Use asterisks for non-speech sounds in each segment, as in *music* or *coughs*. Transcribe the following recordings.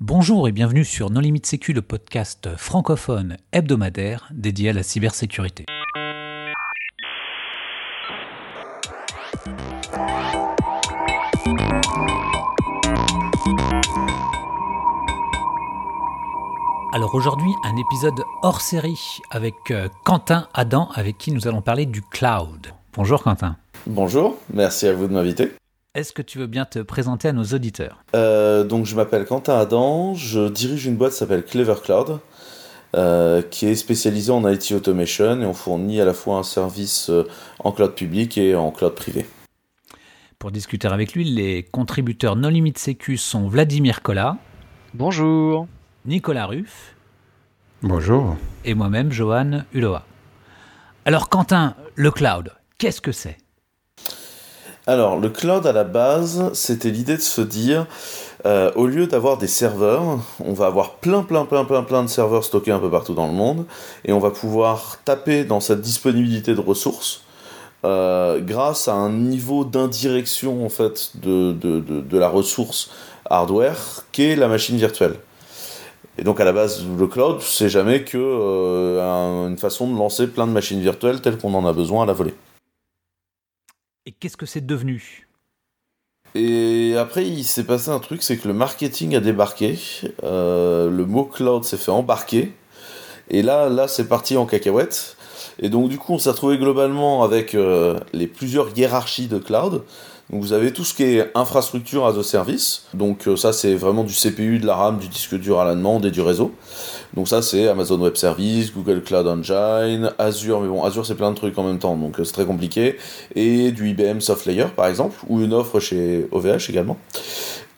Bonjour et bienvenue sur Non Limite Sécu, le podcast francophone hebdomadaire dédié à la cybersécurité. Alors aujourd'hui, un épisode hors série avec euh, Quentin Adam, avec qui nous allons parler du cloud. Bonjour Quentin. Bonjour, merci à vous de m'inviter. Est-ce que tu veux bien te présenter à nos auditeurs? Euh, donc je m'appelle Quentin Adam, je dirige une boîte qui s'appelle Clever Cloud, euh, qui est spécialisée en IT automation et on fournit à la fois un service euh, en cloud public et en cloud privé. Pour discuter avec lui, les contributeurs Non Limite Sécu sont Vladimir Collat, Bonjour. Nicolas Ruff Bonjour. et moi-même, Johan Uloa. Alors Quentin, le cloud, qu'est-ce que c'est? Alors le cloud à la base, c'était l'idée de se dire, euh, au lieu d'avoir des serveurs, on va avoir plein plein plein plein plein de serveurs stockés un peu partout dans le monde et on va pouvoir taper dans cette disponibilité de ressources euh, grâce à un niveau d'indirection en fait de, de, de, la ressource hardware qu'est la machine virtuelle. Et donc à la base, le cloud, c'est jamais que euh, façon de lancer plein de machines virtuelles telles qu'on en a besoin à la volée. Et qu'est-ce que c'est devenu? Et après, il s'est passé un truc, c'est que le marketing a débarqué, euh, le mot cloud s'est fait embarquer, et là, là, c'est parti en cacahuète. Et donc, du coup, on s'est retrouvé globalement avec euh, les plusieurs hiérarchies de cloud. Donc, vous avez tout ce qui est infrastructure as a service. Donc, euh, ça, c'est vraiment du CPU, de la RAM, du disque dur à la demande et du réseau. Donc, ça, c'est Amazon Web Service, Google Cloud Engine, Azure. Mais bon, Azure, c'est plein de trucs en même temps, donc euh, c'est très compliqué et du IBM Soft Layer par exemple, ou une offre chez OVH également.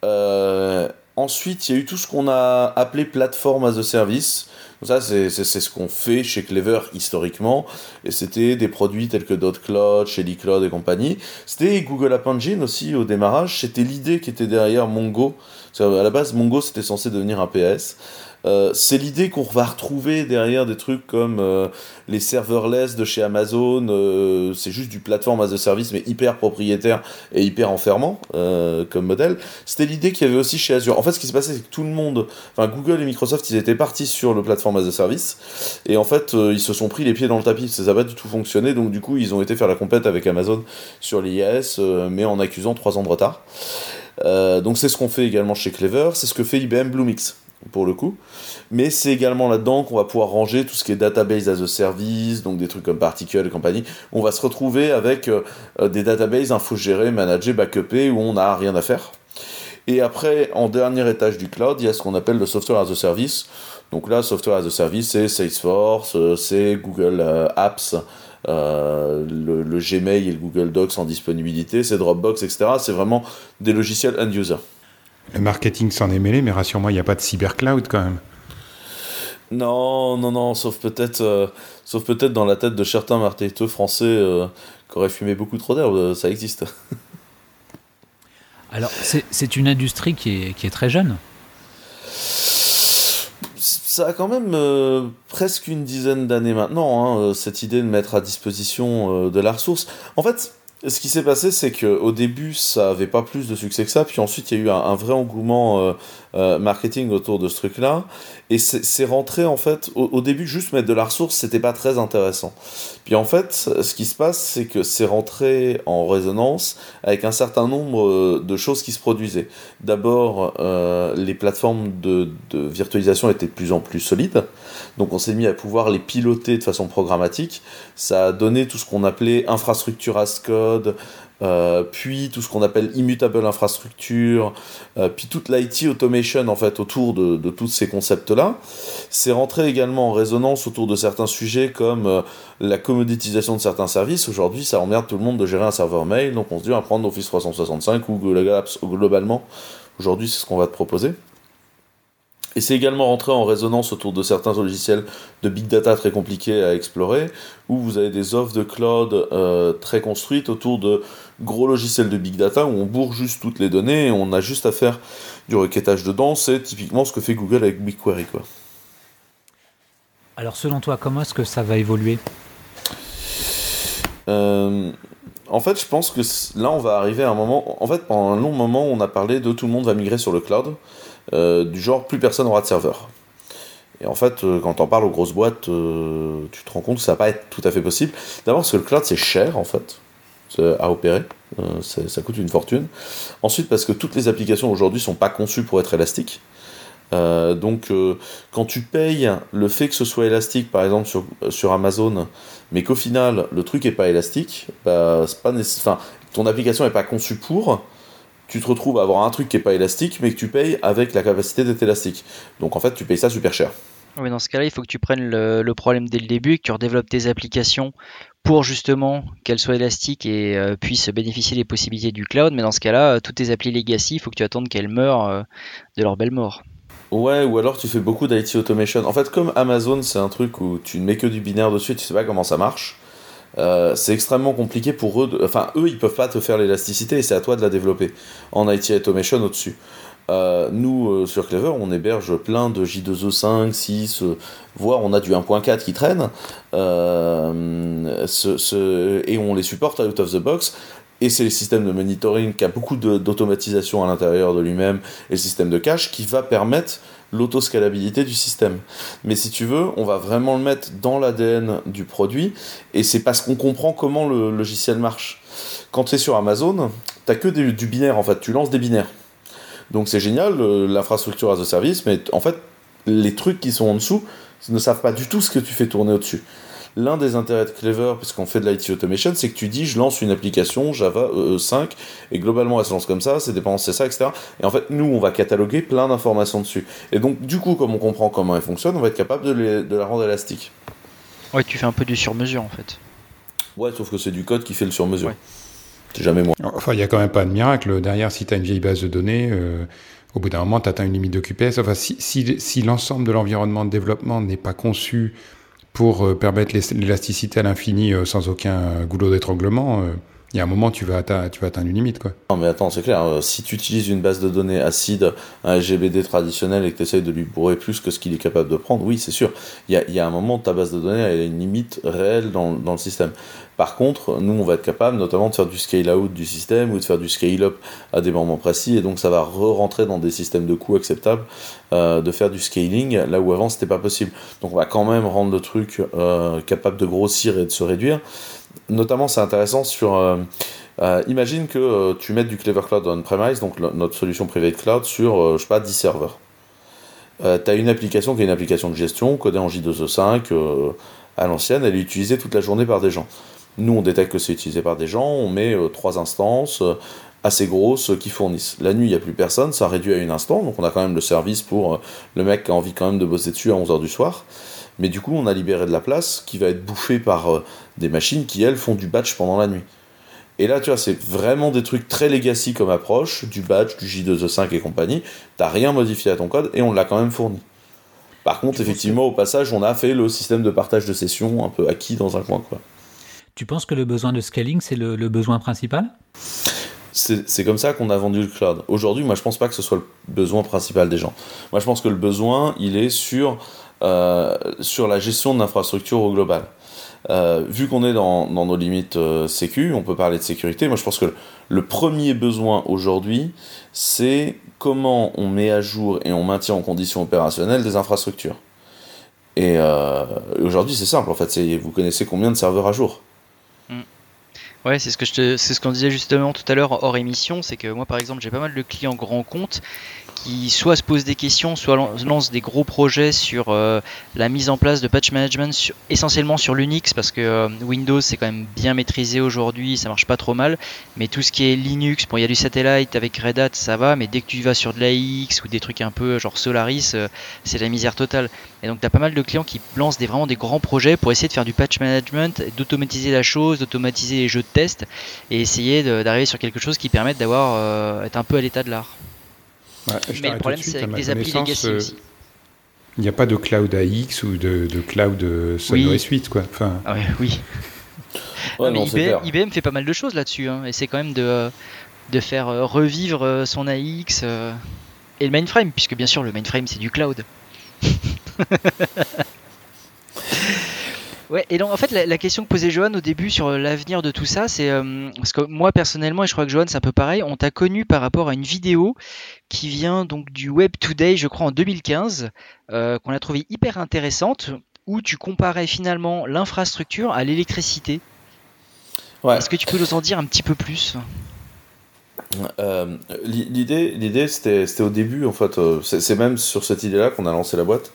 Euh, ensuite, il y a eu tout ce qu'on a appelé plateforme as a service. Ça, c'est ce qu'on fait chez Clever historiquement, et c'était des produits tels que .cloud, Shelly Cloud et compagnie. C'était Google App Engine aussi au démarrage, c'était l'idée qui était derrière Mongo. Qu'à la base, Mongo, c'était censé devenir un PS. Euh, c'est l'idée qu'on va retrouver derrière des trucs comme euh, les serverless de chez Amazon, euh, c'est juste du plateforme as a service mais hyper propriétaire et hyper enfermant euh, comme modèle. C'était l'idée qu'il y avait aussi chez Azure. En fait, ce qui se passait, c'est que tout le monde, enfin Google et Microsoft, ils étaient partis sur le plateforme as a service et en fait, ils se sont pris les pieds dans le tapis. Ça n'a pas du tout fonctionné, donc du coup, ils ont été faire la compète avec Amazon sur l'IAS, mais en accusant 3 ans de retard. Donc c'est ce qu'on fait également chez Clever, c'est ce que fait IBM Bluemix pour le coup. Mais c'est également là-dedans qu'on va pouvoir ranger tout ce qui est database as a service, donc des trucs comme Particle et compagnie. On va se retrouver avec euh, euh, des databases infogérées, managées, backupées, où on n'a rien à faire. Et après, en dernier étage du cloud, il y a ce qu'on appelle le software as a service. Donc là, software as a service, c'est Salesforce, euh, c'est Google Apps, le, le Gmail et le Google Docs en disponibilité, c'est Dropbox, etc. C'est vraiment des logiciels end-user. Le marketing s'en est mêlé, mais rassure-moi, il n'y a pas de cybercloud quand même. Non, non, non, sauf peut-être, euh, sauf peut-être dans la tête de certains marketeurs français euh, qui auraient fumé beaucoup trop d'herbe, euh, ça existe. *laughs* Alors c'est une industrie qui est, qui est très jeune. Ça a quand même euh, presque une dizaine d'années maintenant, hein, cette idée de mettre à disposition euh, de la ressource. En fait, ce qui s'est passé, c'est qu'au début, ça avait pas plus de succès que ça, puis ensuite, il y a eu un, vrai engouement euh, euh, marketing autour de ce truc-là, et c'est rentré, en fait, au, début, juste mettre de la ressource, c'était pas très intéressant. Puis en fait, ce qui se passe, c'est que c'est rentré en résonance avec un certain nombre euh, de choses qui se produisaient. D'abord, les plateformes de, de virtualisation étaient de plus en plus solides, donc on s'est mis à pouvoir les piloter de façon programmatique. Ça a donné tout ce qu'on appelait infrastructure as code, euh, puis tout ce qu'on appelle immutable infrastructure, euh, puis toute l'IT automation en fait autour de, tous ces concepts-là. C'est rentré également en résonance autour de certains sujets comme euh, la commoditisation de certains services. Aujourd'hui, ça emmerde tout le monde de gérer un serveur mail, donc on se dit on prendre Office 365 ou Google Apps globalement. Aujourd'hui, c'est ce qu'on va te proposer. Et c'est également rentré en résonance autour de certains logiciels de big data très compliqués à explorer, où vous avez des offres de cloud euh, très construites autour de gros logiciels de big data, où on bourre juste toutes les données et on a juste à faire du requêtage dedans. C'est typiquement ce que fait Google avec BigQuery. Quoi. Alors selon toi, comment est-ce que ça va évoluer? Euh, en fait, je pense que là, on va arriver à un moment. En fait, pendant un long moment, on a parlé de tout le monde va migrer sur le cloud. Du genre plus personne aura de serveur. Et en fait, quand on parle aux grosses boîtes, tu te rends compte que ça va pas être tout à fait possible. D'abord parce que le cloud c'est cher en fait à opérer, ça coûte une fortune. Ensuite parce que toutes les applications aujourd'hui sont pas conçues pour être élastiques. Euh, donc, euh, quand tu payes le fait que ce soit élastique, par exemple sur, Amazon, mais qu'au final le truc est pas élastique, bah, pas enfin, ton application n'est pas conçue pour, tu te retrouves à avoir un truc qui est pas élastique, mais que tu payes avec la capacité d'être élastique. Donc en fait, tu payes ça super cher. Oui, dans ce cas-là, il faut que tu prennes le, le, problème dès le début et que tu redéveloppes tes applications pour justement qu'elles soient élastiques et euh, puissent bénéficier des possibilités du cloud. Mais dans ce cas-là, toutes tes applis legacy, il faut que tu attendes qu'elles meurent de leur belle mort. Ouais, ou alors tu fais beaucoup d'IT automation. En fait, comme Amazon, c'est un truc où tu ne mets que du binaire dessus et tu sais pas comment ça marche. Euh, c'est extrêmement compliqué pour eux. Enfin, eux, ils peuvent pas te faire l'élasticité et c'est à toi de la développer en IT automation au-dessus. Euh, nous, euh, sur Clever, on héberge plein de J2E5, 6, voire on a du 1.4 qui traîne, et on les supporte out of the box. Et c'est le système de monitoring qui a beaucoup d'automatisation à l'intérieur de lui-même et le système de cache qui va permettre l'autoscalabilité du système. Mais si tu veux, on va vraiment le mettre dans l'ADN du produit et c'est parce qu'on comprend comment le logiciel marche. Quand tu es sur Amazon, tu que du binaire en fait, tu lances des binaires. Donc c'est génial, l'infrastructure as a service, mais en fait, les trucs qui sont en dessous ne savent pas du tout ce que tu fais tourner au-dessus. L'un des intérêts de Clever, puisqu'on fait de l'IT automation, c'est que tu dis je lance une application Java 5 et globalement elle se lance comme ça, c'est dépendant c'est ça, etc. Et en fait, nous, on va cataloguer plein d'informations dessus. Et donc, du coup, comme on comprend comment elle fonctionne, on va être capable de, la rendre élastique. Ouais, tu fais un peu du sur-mesure en fait. Ouais, sauf que c'est du code qui fait le sur-mesure. C'est jamais moi. Enfin, il n'y a quand même pas de miracle. Derrière, si tu as une vieille base de données, euh, au bout d'un moment, tu atteins une limite de QPS. Enfin, si, si, si l'ensemble de l'environnement de développement n'est pas conçu pour euh, permettre l'élasticité à l'infini euh, sans aucun euh, goulot d'étranglement, il y a un moment, tu vas, atteindre, tu vas atteindre une limite. Quoi. Non, mais attends, c'est clair. si tu utilises une base de données acide, un GBD traditionnel et que tu essayes de lui bourrer plus que ce qu'il est capable de prendre, oui, c'est sûr. Il y a, un moment, ta base de données a une limite réelle dans, le système. Par contre, nous, on va être capable notamment de faire du scale-out du système ou de faire du scale-up à des moments précis, et donc ça va re-rentrer dans des systèmes de coûts acceptables, euh, de faire du scaling, là où avant, c'était pas possible. Donc on va quand même rendre le truc euh, capable de grossir et de se réduire. Notamment, c'est intéressant sur... Euh, imagine que tu mettes du Clever Cloud on-premise, donc notre solution privée de cloud, sur, je sais pas, 10 serveurs. tu as une application qui est une application de gestion, codée en J2E5, à l'ancienne, elle est utilisée toute la journée par des gens. Nous, on détecte que c'est utilisé par des gens, on met euh, trois instances euh, assez grosses qui fournissent. La nuit, il n'y a plus personne, ça réduit à une instance, donc on a quand même le service pour euh, le mec qui a envie quand même de bosser dessus à 11h du soir. Mais du coup, on a libéré de la place qui va être bouffée par des machines qui, elles, font du batch pendant la nuit. Et là, tu vois, c'est vraiment des trucs très legacy comme approche, du batch, du J2E5 et compagnie. T'as rien modifié à ton code et on l'a quand même fourni. Par contre, effectivement, au passage, on a fait le système de partage de sessions un peu acquis dans un coin, quoi. Tu penses que le besoin de scaling, c'est le, besoin principal? C'est comme ça qu'on a vendu le cloud. Aujourd'hui, moi, je pense pas que ce soit le besoin principal des gens. Moi, je pense que le besoin, il est sur, euh, sur la gestion de l'infrastructure au global. Euh, vu qu'on est dans, nos limites euh, sécu, on peut parler de sécurité. Moi, je pense que le premier besoin aujourd'hui, c'est comment on met à jour et on maintient en condition opérationnelle des infrastructures. Et aujourd'hui, c'est simple. En fait, vous connaissez combien de serveurs à jour? Ouais, c'est ce que je c'est ce qu'on disait justement tout à l'heure hors émission, c'est que moi par exemple j'ai pas mal de clients grands comptes qui soit se posent des questions, soit lancent des gros projets sur euh, la mise en place de patch management essentiellement sur l'Unix parce que euh, Windows c'est quand même bien maîtrisé aujourd'hui, ça marche pas trop mal, mais tout ce qui est Linux, bon il y a du satellite avec Red Hat ça va, mais dès que tu vas sur de l'AX ou des trucs un peu genre Solaris, euh, c'est la misère totale. Et donc tu as pas mal de clients qui lancent des, vraiment des grands projets pour essayer de faire du patch management, d'automatiser la chose, d'automatiser les jeux de test et essayer d'arriver sur quelque chose qui permette d'avoir être un peu à l'état de l'art mais le problème, c'est avec des applis legacy euh, aussi. Il n'y a pas de cloud AX ou de, cloud euh, Sonos Suite, quoi. Enfin... Ah oui. *laughs* IBM, fait pas mal de choses là-dessus, hein, et c'est quand même de, de faire euh, revivre son AX et le mainframe, puisque bien sûr le mainframe c'est du cloud. *laughs* Ouais, et donc en fait, la, question que posait Johan au début sur l'avenir de tout ça, c'est euh, parce que moi personnellement, et je crois que Johan c'est un peu pareil, on t'a connu par rapport à une vidéo qui vient donc du Web Today, je crois en 2015, euh, qu'on a trouvé hyper intéressante, où tu comparais finalement l'infrastructure à l'électricité. Ouais. Est-ce que tu peux nous en dire un petit peu plus? Euh, L'idée, l'idée c'était au début, en fait, c'est même sur cette idée-là qu'on a lancé la boîte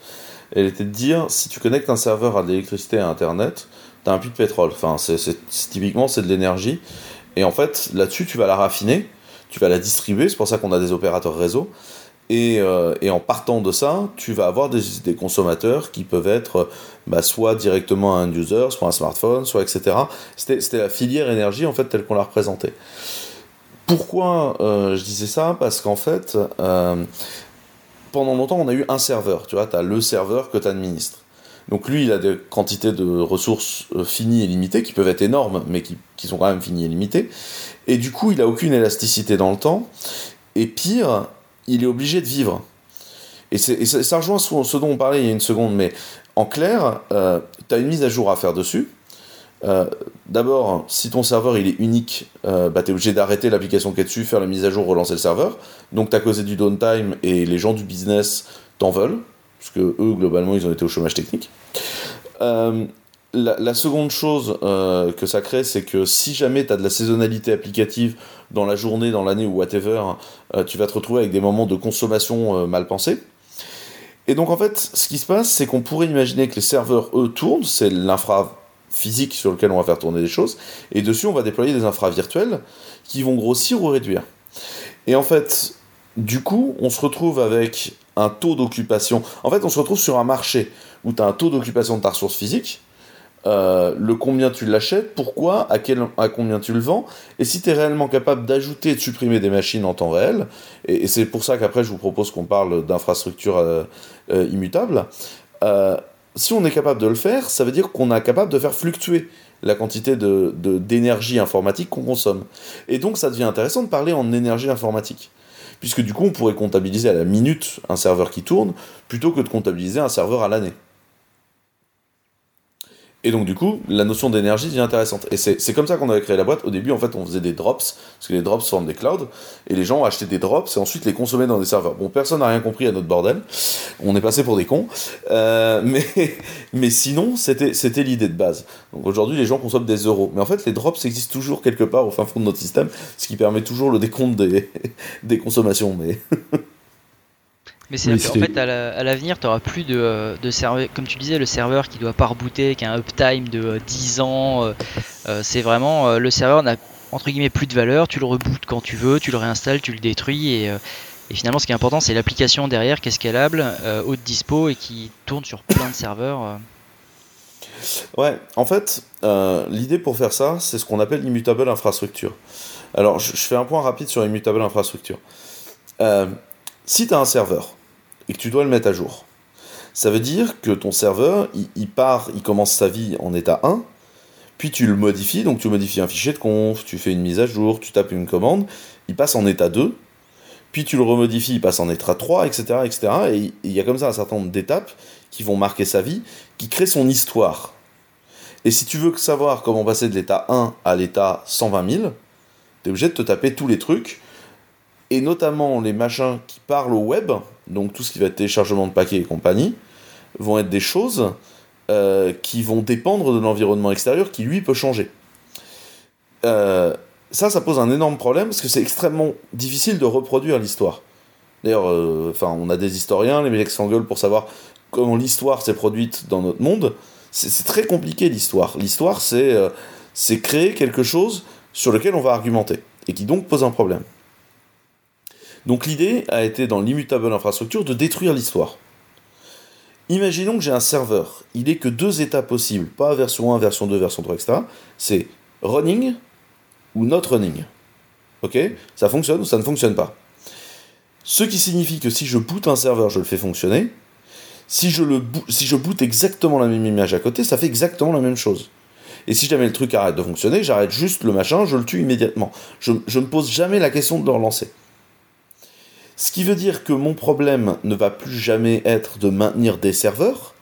elle était de dire si tu connectes un serveur à de l'électricité à Internet, tu as un puits de pétrole. Enfin, c'est, typiquement, c'est de l'énergie. Et en fait, là-dessus, tu vas la raffiner, tu vas la distribuer. C'est pour ça qu'on a des opérateurs réseau. Et, euh, en partant de ça, tu vas avoir des, consommateurs qui peuvent être bah, soit directement un user, soit un smartphone, soit etc. C'était, c'était la filière énergie en fait telle qu'on l'a représentée. Pourquoi euh, je disais ça? Parce qu'en fait, euh, pendant longtemps, on a eu un serveur. Tu vois, tu as le serveur que tu administres. Donc lui, il a des quantités de ressources euh, finies et limitées, qui peuvent être énormes, mais qui, sont quand même finies et limitées. Et du coup, il a aucune élasticité dans le temps. Et pire, il est obligé de vivre. Et, ça, rejoint ce dont on parlait il y a une seconde, mais en clair, euh, tu as une mise à jour à faire dessus. Euh, d'abord, si ton serveur il est unique, euh, bah, tu es obligé d'arrêter l'application qui est dessus, faire la mise à jour, relancer le serveur. Donc tu as causé du downtime et les gens du business t'en veulent, parce que eux, globalement, ils ont été au chômage technique. Euh, la, seconde chose que ça crée, c'est que si jamais tu as de la saisonnalité applicative dans la journée, dans l'année ou whatever, tu vas te retrouver avec des moments de consommation mal pensés. Et donc en fait, ce qui se passe, c'est qu'on pourrait imaginer que les serveurs, eux, tournent, c'est l'infra physique sur lequel on va faire tourner des choses, et dessus on va déployer des infras virtuels qui vont grossir ou réduire. Et en fait, du coup, on se retrouve avec un taux d'occupation. En fait, on se retrouve sur un marché où tu as un taux d'occupation de ta ressource physique, euh, le combien tu l'achètes, pourquoi, à, quel, à combien tu le vends, et si tu es réellement capable d'ajouter et de supprimer des machines en temps réel, et, c'est pour ça qu'après je vous propose qu'on parle d'infrastructures euh, euh, immutables, si on est capable de le faire, ça veut dire qu'on est capable de faire fluctuer la quantité d'énergie de, d'énergie informatique qu'on consomme. Et donc ça devient intéressant de parler en énergie informatique. Puisque du coup, on pourrait comptabiliser à la minute un serveur qui tourne, plutôt que de comptabiliser un serveur à l'année. Et donc du coup, la notion d'énergie devient intéressante. Et c'est comme ça qu'on avait créé la boîte. Au début, en fait, on faisait des drops, parce que les drops forment des clouds, et les gens achetaient des drops et ensuite les consommaient dans des serveurs. Bon, personne n'a rien compris à notre bordel. On est passé pour des cons. Euh, mais, *laughs* mais sinon, c'était l'idée de base. Donc aujourd'hui, les gens consomment des euros. Mais en fait, les drops existent toujours quelque part au fin fond de notre système, ce qui permet toujours le décompte des, *laughs* des consommations. Mais *laughs* Mais c'est en fait à l'avenir, tu n'auras plus de, de serveur, comme tu disais, le serveur qui doit pas rebooter, qui a un uptime de 10 euh, ans. Euh, euh, c'est vraiment le serveur n'a entre guillemets plus de valeur. Tu le rebootes quand tu veux, tu le réinstalles, tu le détruis et, et finalement, ce qui est important, c'est l'application derrière qui est scalable, haute dispo et qui tourne sur plein de serveurs. Ouais, en fait, l'idée pour faire ça, c'est ce qu'on appelle l'immutable infrastructure. Alors, je, fais un point rapide sur l'immutable infrastructure. si tu as un serveur et que tu dois le mettre à jour. Ça veut dire que ton serveur, il, part, il commence sa vie en état 1, puis tu le modifies, donc tu modifies un fichier de conf, tu fais une mise à jour, tu tapes une commande, il passe en état 2, puis tu le remodifies, il passe en état 3, etc. etc. et il y a comme ça un certain nombre d'étapes qui vont marquer sa vie, qui créent son histoire. Et si tu veux savoir comment passer de l'état 1 à l'état 120 000, tu es obligé de te taper tous les trucs, et notamment les machins qui parlent au web, donc tout ce qui va être téléchargement de paquets et compagnie, vont être des choses euh, qui vont dépendre de l'environnement extérieur qui lui peut changer. Euh, ça, ça pose un énorme problème parce que c'est extrêmement difficile de reproduire l'histoire. D'ailleurs, euh, enfin, on a des historiens, les mecs s'engueulent pour savoir comment l'histoire s'est produite dans notre monde. C'est très compliqué l'histoire. L'histoire, c'est créer quelque chose sur lequel on va argumenter et qui donc pose un problème. Donc l'idée a été dans l'immutable infrastructure de détruire l'histoire. Imaginons que j'ai un serveur, il n'est que deux états possibles, pas version 1, version 2, version 3, etc. C'est running ou not running. Ok? Ça fonctionne ou ça ne fonctionne pas. Ce qui signifie que si je boot un serveur, je le fais fonctionner. Si je, le boot exactement la même image à côté, ça fait exactement la même chose. Et si jamais le truc arrête de fonctionner, j'arrête juste le machin, je le tue immédiatement. Je ne me pose jamais la question de le relancer. Ce qui veut dire que mon problème ne va plus jamais être de maintenir des serveurs,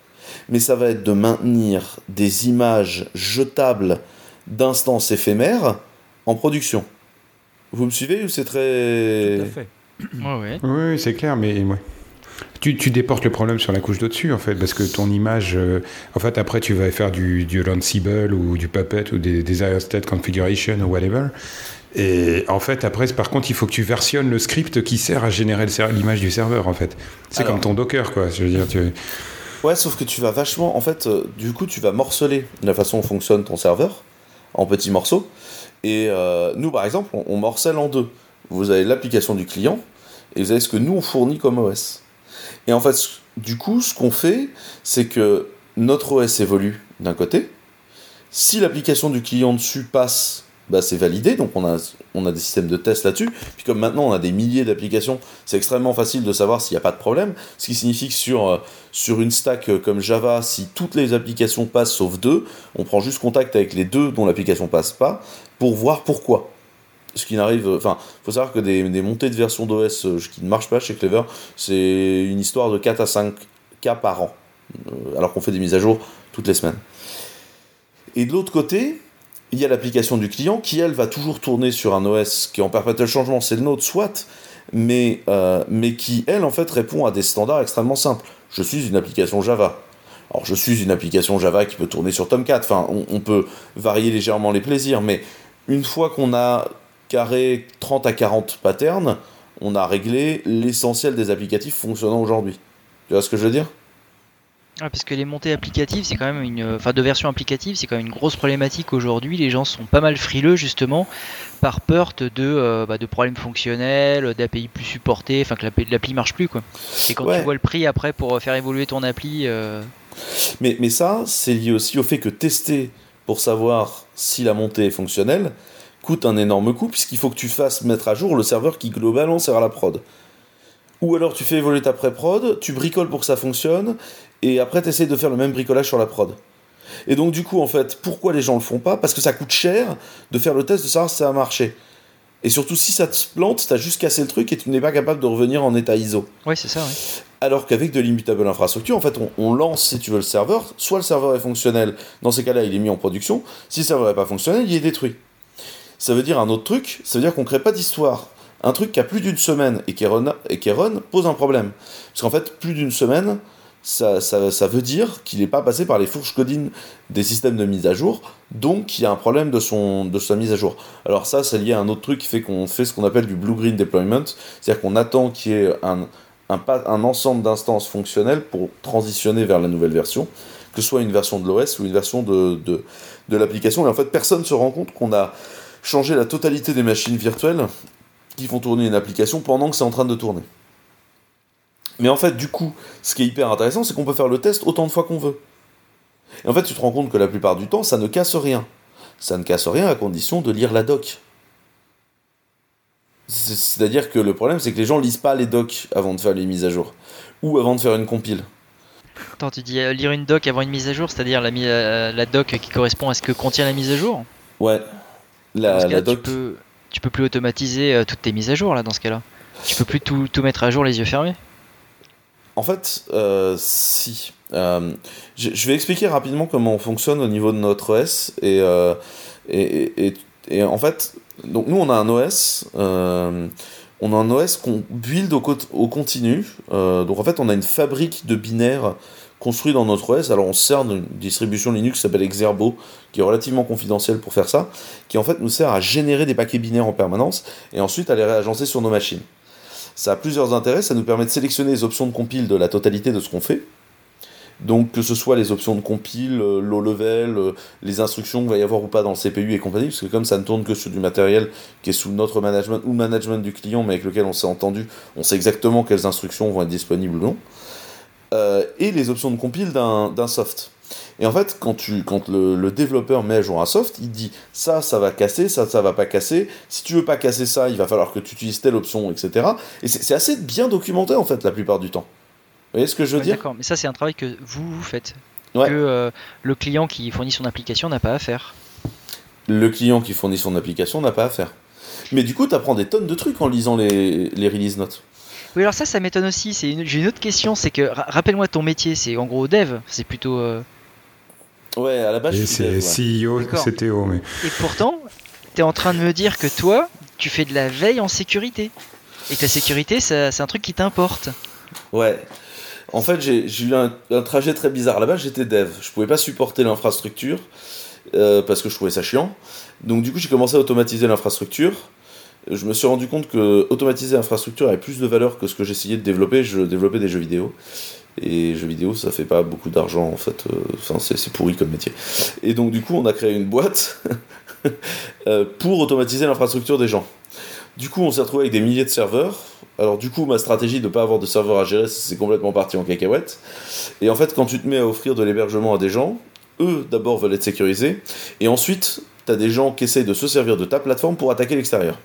mais ça va être de maintenir des images jetables d'instances éphémères en production. Vous me suivez ou c'est très... Tout à fait. *coughs* Ouais, ouais. Oui, c'est clair, mais ouais. Tu, tu, déportes le problème sur la couche d'au-dessus, en fait, parce que ton image, euh, en fait, après, tu vas faire du, du Ansible ou du Puppet ou des, des Configuration ou whatever. Et en fait, après, par contre, il faut que tu versionnes le script qui sert à générer l'image du serveur, en fait. C'est comme ton Docker, quoi. Je veux dire, tu... Ouais, sauf que tu vas vachement. En fait, euh, du coup, tu vas morceler la façon dont fonctionne ton serveur en petits morceaux. Et euh, nous, par exemple, on, on morcelle en deux. Vous avez l'application du client et vous avez ce que nous on fournit comme OS. Et en fait, du coup, ce qu'on fait, c'est que notre OS évolue d'un côté. Si l'application du client dessus passe, bah, c'est validé, donc on a, on a des systèmes de tests là-dessus. Puis comme maintenant on a des milliers d'applications, c'est extrêmement facile de savoir s'il n'y a pas de problème. Ce qui signifie que sur, euh, sur une stack euh, comme Java, si toutes les applications passent sauf deux, on prend juste contact avec les deux dont l'application passe pas pour voir pourquoi ce qui n'arrive. Enfin, faut savoir que des, des montées de versions d'OS euh, qui ne marchent pas chez Clever, c'est une histoire de 4 à 5 cas par an, euh, alors qu'on fait des mises à jour toutes les semaines. Et de l'autre côté, il y a l'application du client qui, elle, va toujours tourner sur un OS qui est en perpétuel changement, c'est le nôtre, soit, mais, euh, mais qui, elle, en fait, répond à des standards extrêmement simples. Je suis une application Java. Alors, je suis une application Java qui peut tourner sur Tomcat. Enfin, on, on peut varier légèrement les plaisirs, mais une fois qu'on a carré 30 à 40 patterns, on a réglé l'essentiel des applicatifs fonctionnant aujourd'hui. Tu vois ce que je veux dire? Ouais, parce que les montées applicatives, c'est quand même une, enfin de versions applicatives, c'est quand même une grosse problématique aujourd'hui. Les gens sont pas mal frileux justement par peur de, euh, bah, de problèmes fonctionnels, d'API plus supportés, enfin que l'appli marche plus quoi. Et quand Ouais. tu vois le prix après pour faire évoluer ton appli, euh, mais, mais ça, c'est lié aussi au fait que tester pour savoir si la montée est fonctionnelle coûte un énorme coût, puisqu'il faut que tu fasses mettre à jour le serveur qui globalement sert à la prod. Ou alors tu fais évoluer ta pré-prod, tu bricoles pour que ça fonctionne, et après tu essayes de faire le même bricolage sur la prod. Et donc du coup, en fait, pourquoi les gens le font pas? Parce que ça coûte cher de faire le test, de savoir si ça a marché. Et surtout, si ça te plante, t'as juste cassé le truc et tu n'es pas capable de revenir en état ISO. ouais c'est ça. Ouais. Alors qu'avec de l'immutable infrastructure, en fait, on, on lance, si tu veux, le serveur. Soit le serveur est fonctionnel, dans ces cas-là, il est mis en production. Si le serveur n'est pas fonctionnel, il est détruit. Ça veut dire un autre truc, ça veut dire qu'on crée pas d'histoire. Un truc qui a plus d'une semaine et qui run, et qui run pose un problème. Parce qu'en fait, plus d'une semaine, ça, ça, ça veut dire qu'il n'est pas passé par les fourches codines des systèmes de mise à jour, donc il y a un problème de, son, de sa mise à jour. Alors ça, c'est lié à un autre truc qui fait qu'on fait ce qu'on appelle du blue-green deployment, c'est-à-dire qu'on attend qu'il y ait un, un, ensemble d'instances fonctionnelles pour transitionner vers la nouvelle version, que ce soit une version de l'OS ou une version de, de, de l'application. Et en fait, personne ne se rend compte qu'on a changé la totalité des machines virtuelles qui font tourner une application pendant que c'est en train de tourner. Mais en fait, du coup, ce qui est hyper intéressant, c'est qu'on peut faire le test autant de fois qu'on veut. Et en fait, tu te rends compte que la plupart du temps, ça ne casse rien. Ça ne casse rien à condition de lire la doc. C'est- C'est-à-dire que le problème, c'est que les gens lisent pas les docs avant de faire les mises à jour. Ou avant de faire une compile. Attends, tu dis euh, lire une doc avant une mise à jour, c'est-à-dire la, euh, la doc qui correspond à ce que contient la mise à jour. Ouais. Dans La, ce la cas-là, doc. tu peux, tu peux plus automatiser euh, toutes tes mises à jour là dans ce cas-là. Tu peux plus tout, tout mettre à jour les yeux fermés. En fait, euh, si. Euh, je vais expliquer rapidement comment on fonctionne au niveau de notre OS. Et, euh, et, en fait, donc nous, on a un OS. on a un OS qu'on build au, co- au continu. Donc en fait, on a une fabrique de binaires construit dans notre OS. Alors on se sert d'une distribution Linux qui s'appelle Exerbo, qui est relativement confidentielle pour faire ça, qui en fait nous sert à générer des paquets binaires en permanence et ensuite à les réagencer sur nos machines. Ça a plusieurs intérêts, ça nous permet de sélectionner les options de compile de la totalité de ce qu'on fait. Donc que ce soit les options de compile, euh, low level, euh, les instructions qu'il va y avoir ou pas dans le CPU et compagnie, parce que comme ça ne tourne que sur du matériel qui est sous notre management ou management du client, mais avec lequel on s'est entendu, on sait exactement quelles instructions vont être disponibles ou non. Euh, et les options de compile d'un soft. Et en fait, quand, tu, quand le, le développeur met à jour un soft, il dit ça, ça va casser, ça, ça va pas casser. Si tu veux pas casser ça, il va falloir que tu utilises telle option, etc. Et c'est assez bien documenté en fait la plupart du temps. Vous voyez ce que je veux Ouais, dire D'accord, mais ça c'est un travail que vous, vous faites. Ouais. Que euh, le client qui fournit son application n'a pas à faire. Le client qui fournit son application n'a pas à faire. Mais du coup, tu apprends des tonnes de trucs en lisant les, les release notes. Oui, alors ça, ça m'étonne aussi. Une... J'ai une autre question, c'est que rappelle-moi ton métier, c'est en gros dev, c'est plutôt. Euh, ouais, à la base, c'est CEO, CTO, mais. Et pourtant, tu es en train de me dire que toi, tu fais de la veille en sécurité. Et ta sécurité, c'est un truc qui t'importe. Ouais. En fait, j'ai eu un, trajet très bizarre. Là-bas, j'étais dev. Je pouvais pas supporter l'infrastructure euh, parce que je trouvais ça chiant. Donc, du coup, j'ai commencé à automatiser l'infrastructure. Je me suis rendu compte que automatiser l'infrastructure avait plus de valeur que ce que j'essayais de développer. Je développais des jeux vidéo. Et jeux vidéo, ça fait pas beaucoup d'argent en fait. Euh, enfin, c'est pourri comme métier. Et donc, du coup, on a créé une boîte *laughs* euh, pour automatiser l'infrastructure des gens. Du coup, on s'est retrouvé avec des milliers de serveurs. Alors, du coup, ma stratégie de ne pas avoir de serveurs à gérer, c'est complètement parti en cacahuète. Et en fait, quand tu te mets à offrir de l'hébergement à des gens, eux, d'abord, veulent être sécurisés. Et ensuite, tu as des gens qui essayent de se servir de ta plateforme pour attaquer l'extérieur.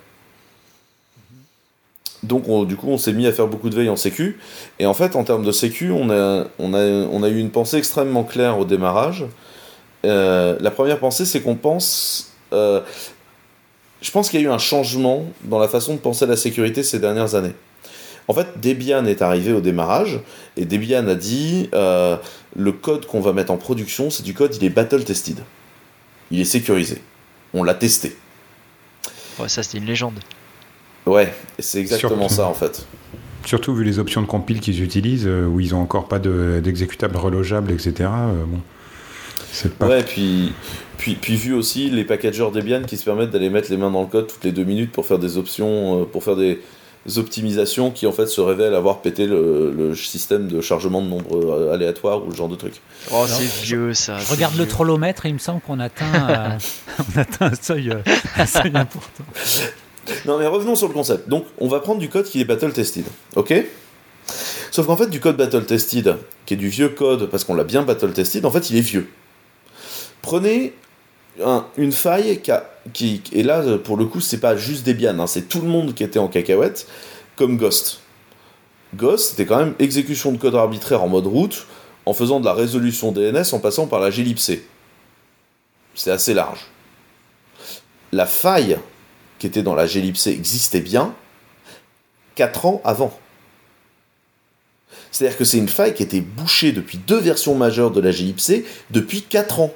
Donc, du coup, on s'est mis à faire beaucoup de veille en sécu. Et en fait, en termes de sécu, on a, eu une pensée extrêmement claire au démarrage. Euh, la première pensée, c'est qu'on pense. Euh, je pense qu'il y a eu un changement dans la façon de penser à la sécurité ces dernières années. En fait, Debian est arrivé au démarrage et Debian a dit euh, le code qu'on va mettre en production, c'est du code, il est battle tested. Il est sécurisé. On l'a testé. Ouais, ça, c'est une légende. Ouais, c'est exactement ça en fait. Surtout vu les options de compile qu'ils utilisent, euh, où ils n'ont encore pas d'exécutable relogeable, etc. Euh, bon. Pas... Ouais, puis puis, puis vu aussi les packagers Debian qui se permettent d'aller mettre les mains dans le code toutes les deux minutes pour faire des options, euh, pour faire des optimisations qui en fait se révèlent avoir pété le, système de chargement de nombres aléatoires ou ce genre de truc. Oh, c'est vieux ça. Je regarde le trollomètre et il me semble qu'on atteint, euh, *laughs* on atteint un, seuil, un seuil important. *laughs* Non mais revenons sur le concept. Donc on va prendre du code qui est battle tested, ok? Sauf qu'en fait du code battle tested, qui est du vieux code parce qu'on l'a bien battle tested, en fait il est vieux. Prenez une faille qui, a, et là pour le coup c'est pas juste Debian, hein, c'est tout le monde qui était en cacahuète, comme Ghost. Ghost c'était quand même exécution de code arbitraire en mode route, en faisant de la résolution DNS en passant par la glibc. C'est assez large. La faille était dans la glibc existait bien 4 ans avant. C'est-à-dire que c'est une faille qui était bouchée depuis deux versions majeures de la glibc depuis 4 ans.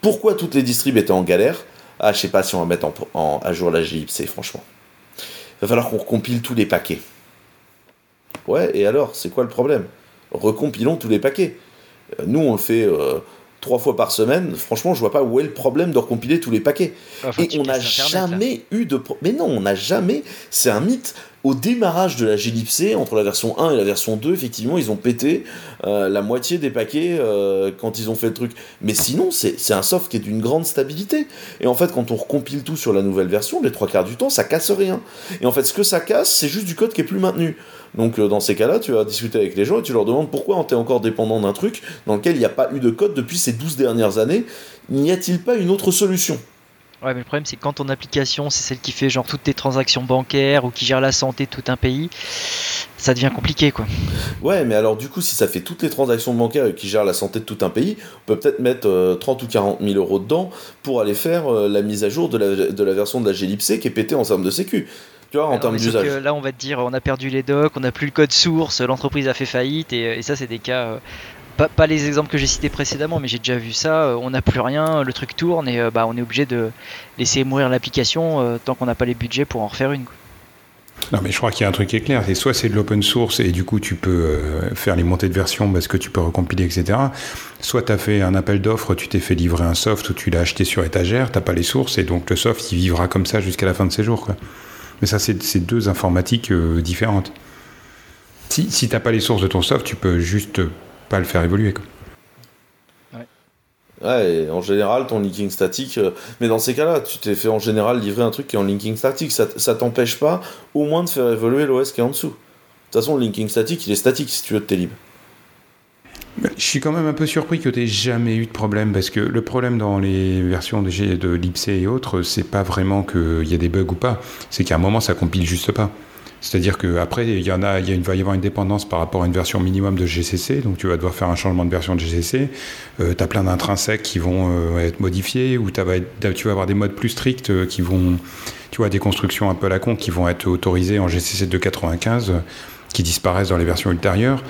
Pourquoi toutes les distribs étaient en galère? Ah, je sais pas si on va mettre en, à jour la glibc, franchement. Il va falloir qu'on recompile tous les paquets. Ouais, et alors, c'est quoi le problème? Recompilons tous les paquets. Euh, nous, on fait euh, trois fois par semaine. Franchement, je vois pas où est le problème de recompiler tous les paquets. et on n'a jamais eu de... Mais non, on n'a jamais... C'est un mythe au démarrage de la glibc, entre la version 1 et la version 2, effectivement, ils ont pété euh, la moitié des paquets euh, quand ils ont fait le truc. Mais sinon, c'est un soft qui est d'une grande stabilité. Et en fait, quand on recompile tout sur la nouvelle version, les trois quarts du temps, ça casse rien. Et en fait, ce que ça casse, c'est juste du code qui est plus maintenu. Donc, euh, dans ces cas-là, tu vas discuter avec les gens et tu leur demandes pourquoi tu es encore dépendant d'un truc dans lequel il n'y a pas eu de code depuis ces 12 dernières années. N'y a-t-il pas une autre solution? Ouais, mais le problème, c'est que quand ton application, c'est celle qui fait genre toutes tes transactions bancaires ou qui gère la santé de tout un pays, ça devient compliqué, quoi. Ouais, mais alors du coup, si ça fait toutes les transactions bancaires et qui gère la santé de tout un pays, on peut peut-être mettre 30 euh, ou 40 000 euros dedans pour aller faire euh, la mise à jour de la, de la version de la glibc qui est pétée en termes de sécu. Tu vois, en termes d'usage. Là, on va te dire, on a perdu les docs, on n'a plus le code source, l'entreprise a fait faillite, et, et ça, c'est des cas euh, pas, les exemples que j'ai cités précédemment, mais j'ai déjà vu ça. Euh, on n'a plus rien, le truc tourne et euh, bah, on est obligé de laisser mourir l'application euh, tant qu'on n'a pas les budgets pour en refaire une. Non, mais je crois qu'il y a un truc qui est clair. C'est soit c'est de l'open source et du coup tu peux faire les montées de version parce que tu peux recompiler, etc. Soit tu as fait un appel d'offres, tu t'es fait livrer un soft ou tu l'as acheté sur étagère, t'as pas les sources et donc le soft il vivra comme ça jusqu'à la fin de ses jours. Quoi. Mais ça, c'est deux informatiques différentes. Si, si t'as pas les sources de ton soft, tu peux juste pas le faire évoluer. Ouais, en général, ton linking statique. Euh, mais dans ces cas-là, tu t'es fait en général livrer un truc qui est en linking statique. Ça, ça t'empêche pas, au moins, de faire évoluer l'OS qui est en dessous. De toute façon, le linking statique, il est statique si tu veux de tes libres. Je suis quand même un peu surpris que tu n'aies jamais eu de problème parce que le problème dans les versions de, de et autres, c'est pas vraiment qu'il y a des bugs ou pas, c'est qu'à un moment ça compile juste pas. C'est-à-dire qu'après, il y en a, il, y a une, va y avoir une dépendance par rapport à une version minimum de GCC, donc tu vas devoir faire un changement de version de GCC. Euh, tu as plein d'intrinsèques qui vont euh, être modifiés, ou être, tu vas avoir des modes plus stricts euh, qui vont, tu vois, des constructions un peu à la con qui vont être autorisées en GCC 2.95, qui disparaissent dans les versions ultérieures.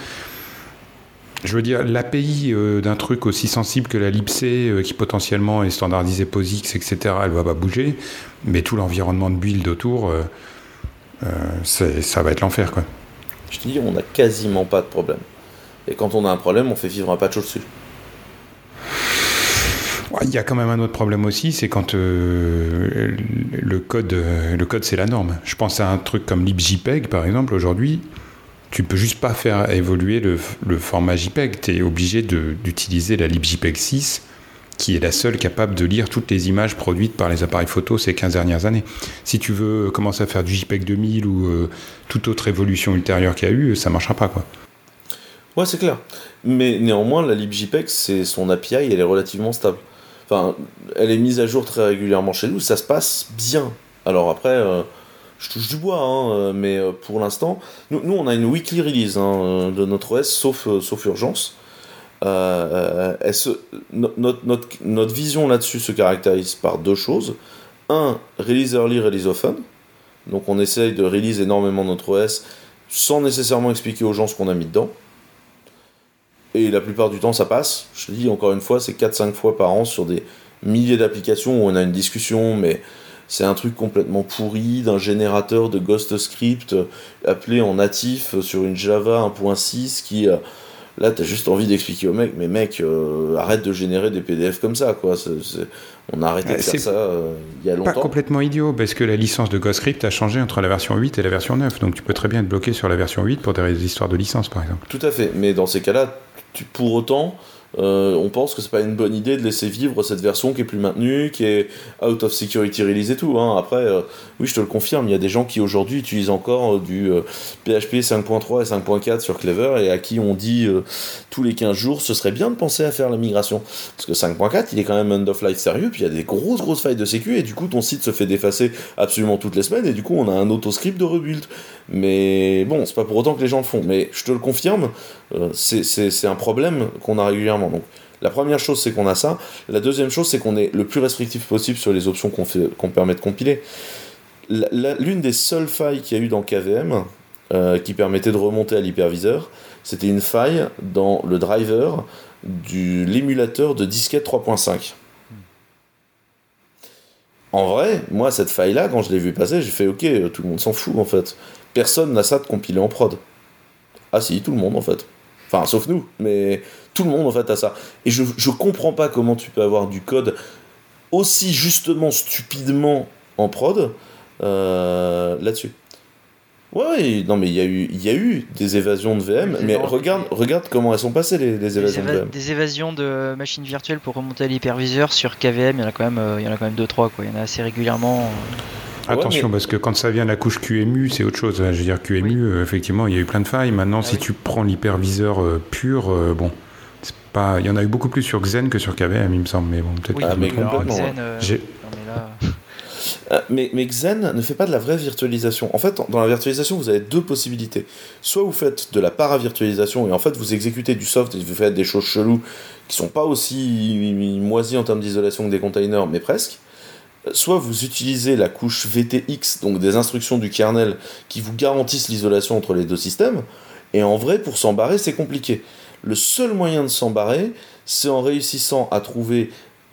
Je veux dire, l'API d'un truc aussi sensible que la libc, qui potentiellement est standardisé POSIX, etc., elle va pas bouger, mais tout l'environnement de build autour euh, ça va être l'enfer, quoi. Je te dis, on n'a quasiment pas de problème. Et quand on a un problème, on fait vivre un patch au-dessus. Il y a quand même un autre problème aussi, c'est quand euh, le code, euh, le code c'est la norme. Je pense à un truc comme libjpeg par exemple. Aujourd'hui, tu peux juste pas faire évoluer le, format JPEG. Tu es obligé d'utiliser la libjpeg 6 qui est la seule capable de lire toutes les images produites par les appareils photo ces 15 dernières années. Si tu veux commencer à faire du JPEG 2000 ou euh, toute autre évolution ultérieure qu'il y a eu, ça marchera pas quoi. Ouais, c'est clair. Mais néanmoins, la libjpeg, c'est son API, elle est relativement stable. Enfin, elle est mise à jour très régulièrement chez nous, ça se passe bien. Alors après, euh, je touche du bois, hein, euh, mais pour l'instant, nous, on a une weekly release hein, de notre OS, sauf, sauf urgence. Euh, notre, vision là-dessus se caractérise par deux choses. Un, release early, release often. Donc on essaye de release énormément notre OS sans nécessairement expliquer aux gens ce qu'on a mis dedans. Et la plupart du temps ça passe. Je te dis encore une fois, c'est 4-5 fois par an sur des milliers d'applications où on a une discussion, mais c'est un truc complètement pourri d'un générateur de Ghost Script appelé en natif sur une Java 1.6 qui euh, Là, t'as juste envie d'expliquer au mec, mais mec, euh, arrête de générer des PDF comme ça, quoi. On a arrêté de faire ça euh, il y a longtemps. Pas complètement idiot, parce que la licence de GhostScript a changé entre la version 8 et la version 9, donc tu peux très bien être bloqué sur la version 8 pour des histoires de licence, par exemple. Tout à fait, mais dans ces cas-là, pour autant, euh, on pense que c'est pas une bonne idée de laisser vivre cette version qui est plus maintenue, qui est out of security release et tout. Hein. Après, euh, oui, je te le confirme, il y a des gens qui aujourd'hui utilisent encore euh, du PHP 5.3 et 5.4 sur Clever et à qui on dit tous les 15 jours, ce serait bien de penser à faire la migration. Parce que 5.4, il est quand même end of life sérieux, puis il y a des grosses grosses failles de sécu et du coup ton site se fait défacer absolument toutes les semaines et du coup on a un auto-script de rebuild. Mais bon, c'est pas pour autant que les gens le font. Mais je te le confirme, c'est un problème qu'on a régulièrement. Donc, la première chose, c'est qu'on a ça. La deuxième chose, c'est qu'on est le plus restrictif possible sur les options qu'on permet de compiler. L'une des seules failles qu'il y a eu dans KVM, euh, qui permettait de remonter à l'hyperviseur, c'était une faille dans le driver de l'émulateur de disquette 3.5. En vrai, moi, cette faille-là, quand je l'ai vu passer, j'ai fait OK, tout le monde s'en fout en fait. Personne n'a ça de compiler en prod. Ah si, tout le monde en fait. Enfin, sauf nous, mais tout le monde en fait a ça. Et je, je comprends pas comment tu peux avoir du code aussi justement stupidement en prod euh, là-dessus. Ouais, non mais il y, a eu, y a eu des évasions de VM, mais regarde, regarde comment elles sont passées les, évasions de VM. Des évasions de machines virtuelles pour remonter à l'hyperviseur sur KVM, il y en a quand même, euh, il y en a quand même deux trois quoi. Il y en a assez régulièrement. Attention, parce que quand ça vient de la couche QMU, c'est autre chose. Je veux dire, QMU, euh, effectivement, il y a eu plein de failles. Maintenant, ah si tu prends l'hyperviseur euh, pur, euh, bon, c'est pas... il y en a eu beaucoup plus sur Xen que sur KVM, il me semble. Mais bon, peut-être oui, mais *laughs* mais, mais, Xen ne fait pas de la vraie virtualisation. En fait, dans la virtualisation, vous avez deux possibilités. Soit vous faites de la paravirtualisation et en fait vous exécutez du soft et vous faites des choses cheloues qui sont pas aussi moisies en termes d'isolation que des containers, mais presque soit vous utilisez la couche VTX, donc des instructions du kernel qui vous garantissent l'isolation entre les deux systèmes, et en vrai, pour s'embarrer, c'est compliqué. Le seul moyen de s'embarrer, c'est en réussissant à trouver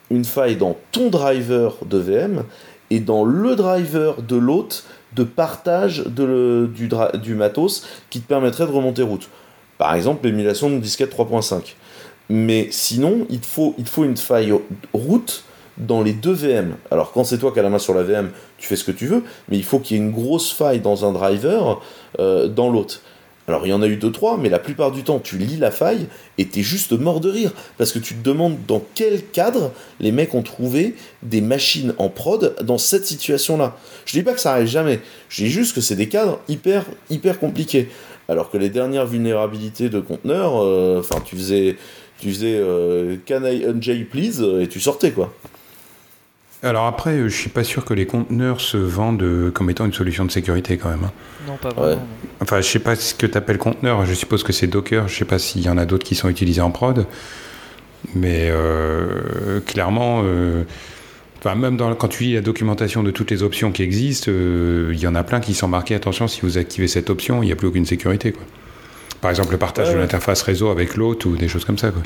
une faille dans ton driver de VM et dans le driver de l'autre de partage du, matos qui te permettrait de remonter route. Par exemple, l'émulation de disquette 3.5. Mais sinon, il faut, il faut une faille route dans les deux VM. Alors quand c'est toi qui as la main sur la VM, tu fais ce que tu veux, mais il faut qu'il y ait une grosse faille dans un driver euh, dans l'autre. Alors il y en a eu deux trois, mais la plupart du temps tu lis la faille et t'es juste mort de rire parce que tu te demandes dans quel cadre les mecs ont trouvé des machines en prod dans cette situation-là. Je dis pas que ça arrive jamais, je dis juste que c'est des cadres hyper hyper compliqués. Alors que les dernières vulnérabilités de conteneurs, euh, enfin tu faisais tu faisais euh, Can I unjail please et tu sortais quoi. Alors après, je suis pas sûr que les conteneurs se vendent comme étant une solution de sécurité quand même. Hein. Non, pas vraiment. Enfin, je sais pas ce que tu appelles conteneur. Je suppose que c'est Docker. Je sais pas s'il y en a d'autres qui sont utilisés en prod. Mais euh, clairement, euh, enfin, même dans, quand tu lis la documentation de toutes les options qui existent, euh, il y en a plein qui sont marqués attention, si vous activez cette option, il n'y a plus aucune sécurité. Quoi. Par exemple, le partage de l'interface réseau avec l'autre ou des choses comme ça. Quoi.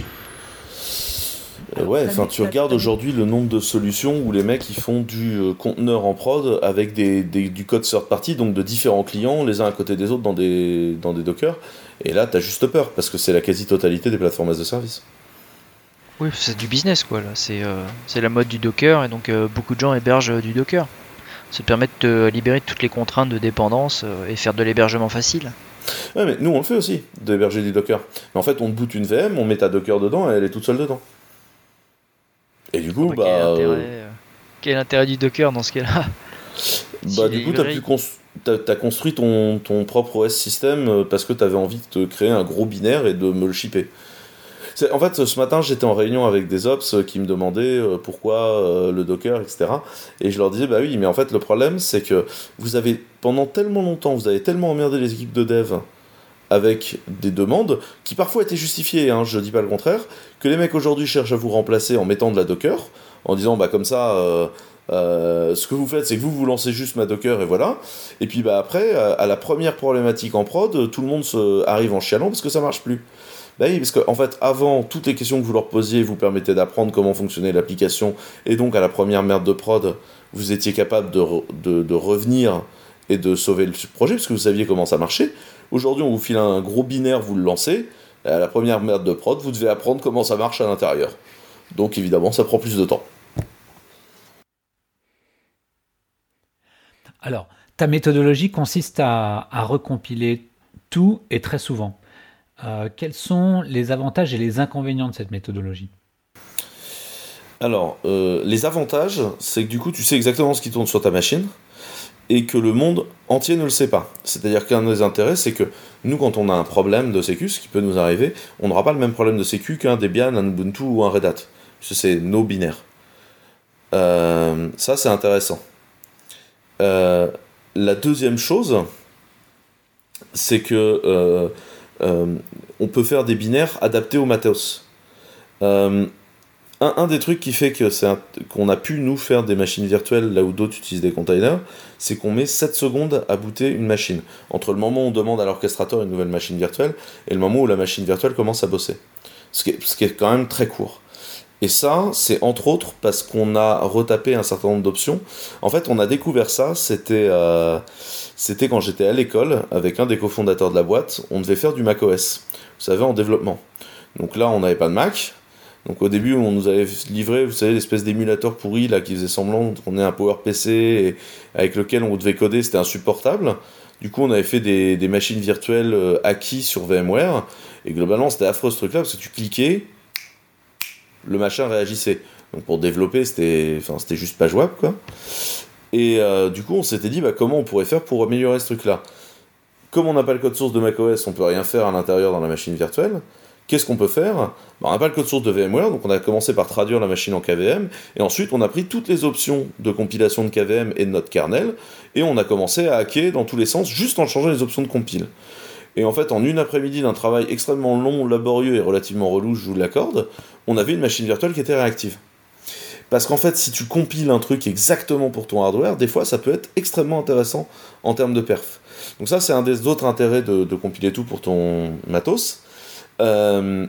Ouais, enfin tu regardes aujourd'hui le nombre de solutions où les mecs ils font du euh, conteneur en prod avec des, du code third party, donc de différents clients, les uns à côté des autres dans des, dans des Docker. Et là, t'as juste peur parce que c'est la quasi-totalité des plateformes as a service. Oui, c'est du business quoi là. C'est euh, la mode du Docker et donc euh, beaucoup de gens hébergent du Docker. Ça te permet de te libérer de toutes les contraintes de dépendance et faire de l'hébergement facile. Ouais, mais nous on le fait aussi, d'héberger du Docker. Mais en fait, on te boot une VM, on met ta Docker dedans et elle est toute seule dedans. Et du coup, bah. Euh, quel est l'intérêt du Docker dans ce cas-là *laughs* Bah, du coup, tu as, construit ton, ton, propre OS système euh, parce que tu avais envie de créer un gros binaire et de me le shipper. En fait, ce matin, j'étais en réunion avec des ops qui me demandaient euh, pourquoi le Docker, etc. Et je leur disais, bah oui, mais en fait, le problème, c'est que vous avez, pendant tellement longtemps, vous avez tellement emmerdé les équipes de dev avec des demandes qui parfois étaient justifiées, hein, je dis pas le contraire, que les mecs aujourd'hui cherchent à vous remplacer en mettant de la Docker, en disant bah comme ça, euh, euh, ce que vous faites c'est que vous vous lancez juste ma Docker et voilà, et puis bah après, à la première problématique en prod, tout le monde se arrive en chialant parce que ça marche plus. Bah oui, parce qu'en en fait, avant, toutes les questions que vous leur posiez vous permettaient d'apprendre comment fonctionnait l'application, et donc à la première merde de prod, vous étiez capable de, de revenir et de sauver le projet parce que vous saviez comment ça marchait. Aujourd'hui, on vous file un gros binaire, vous le lancez. Et à la première merde de prod, vous devez apprendre comment ça marche à l'intérieur. Donc évidemment, ça prend plus de temps. Alors, ta méthodologie consiste à, recompiler tout et très souvent. Euh, quels sont les avantages et les inconvénients de cette méthodologie? Alors, euh, les avantages, c'est que du coup, tu sais exactement ce qui tourne sur ta machine et que le monde entier ne le sait pas. C'est-à-dire qu'un des intérêts, c'est que nous, quand on a un problème de sécu, ce qui peut nous arriver, on n'aura pas le même problème de sécu qu'un Debian, un Ubuntu ou un Red Hat. C'est nos binaires. Euh, ça, c'est intéressant. Euh, la deuxième chose, c'est que euh, on peut faire des binaires adaptés au matos un, des trucs qui fait que c'est qu'on a pu nous faire des machines virtuelles là où d'autres utilisent des containers, c'est qu'on met 7 secondes à booter une machine. Entre le moment où on demande à l'orchestrateur une nouvelle machine virtuelle et le moment où la machine virtuelle commence à bosser. Ce qui est, quand même très court. Et ça, c'est entre autres parce qu'on a retapé un certain nombre d'options. En fait, on a découvert ça, c'était euh, c'était quand j'étais à l'école avec un des cofondateurs de la boîte. On devait faire du macOS, vous savez, en développement. Donc là, on n'avait pas de Mac, donc au début, on nous avait livré, vous savez, l'espèce d'émulateur pourri là qui faisait semblant qu'on ait un Power PC et avec lequel on devait coder, c'était insupportable. Du coup, on avait fait des, des machines virtuelles euh, acquis sur VMware et globalement, c'était affreux ce truc-là parce que tu cliquais, le machin réagissait. Donc pour développer, c'était, enfin, c'était juste pas jouable quoi. Et euh, du coup, on s'était dit, bah, comment on pourrait faire pour améliorer ce truc-là? Comme on n'a pas le code source de macOS, on peut rien faire à l'intérieur dans la machine virtuelle. Qu'est-ce qu'on peut faire? Bah, On n'a pas le code source de VMware, donc on a commencé par traduire la machine en KVM, et ensuite on a pris toutes les options de compilation de KVM et de notre kernel, et on a commencé à hacker dans tous les sens, juste en changeant les options de compile. Et en fait, en une après-midi d'un travail extrêmement long, laborieux et relativement relou, je vous l'accorde, on avait une machine virtuelle qui était réactive. Parce qu'en fait, si tu compiles un truc exactement pour ton hardware, des fois ça peut être extrêmement intéressant en termes de perf. Donc ça, c'est un des autres intérêts de, de compiler tout pour ton matos. Euh,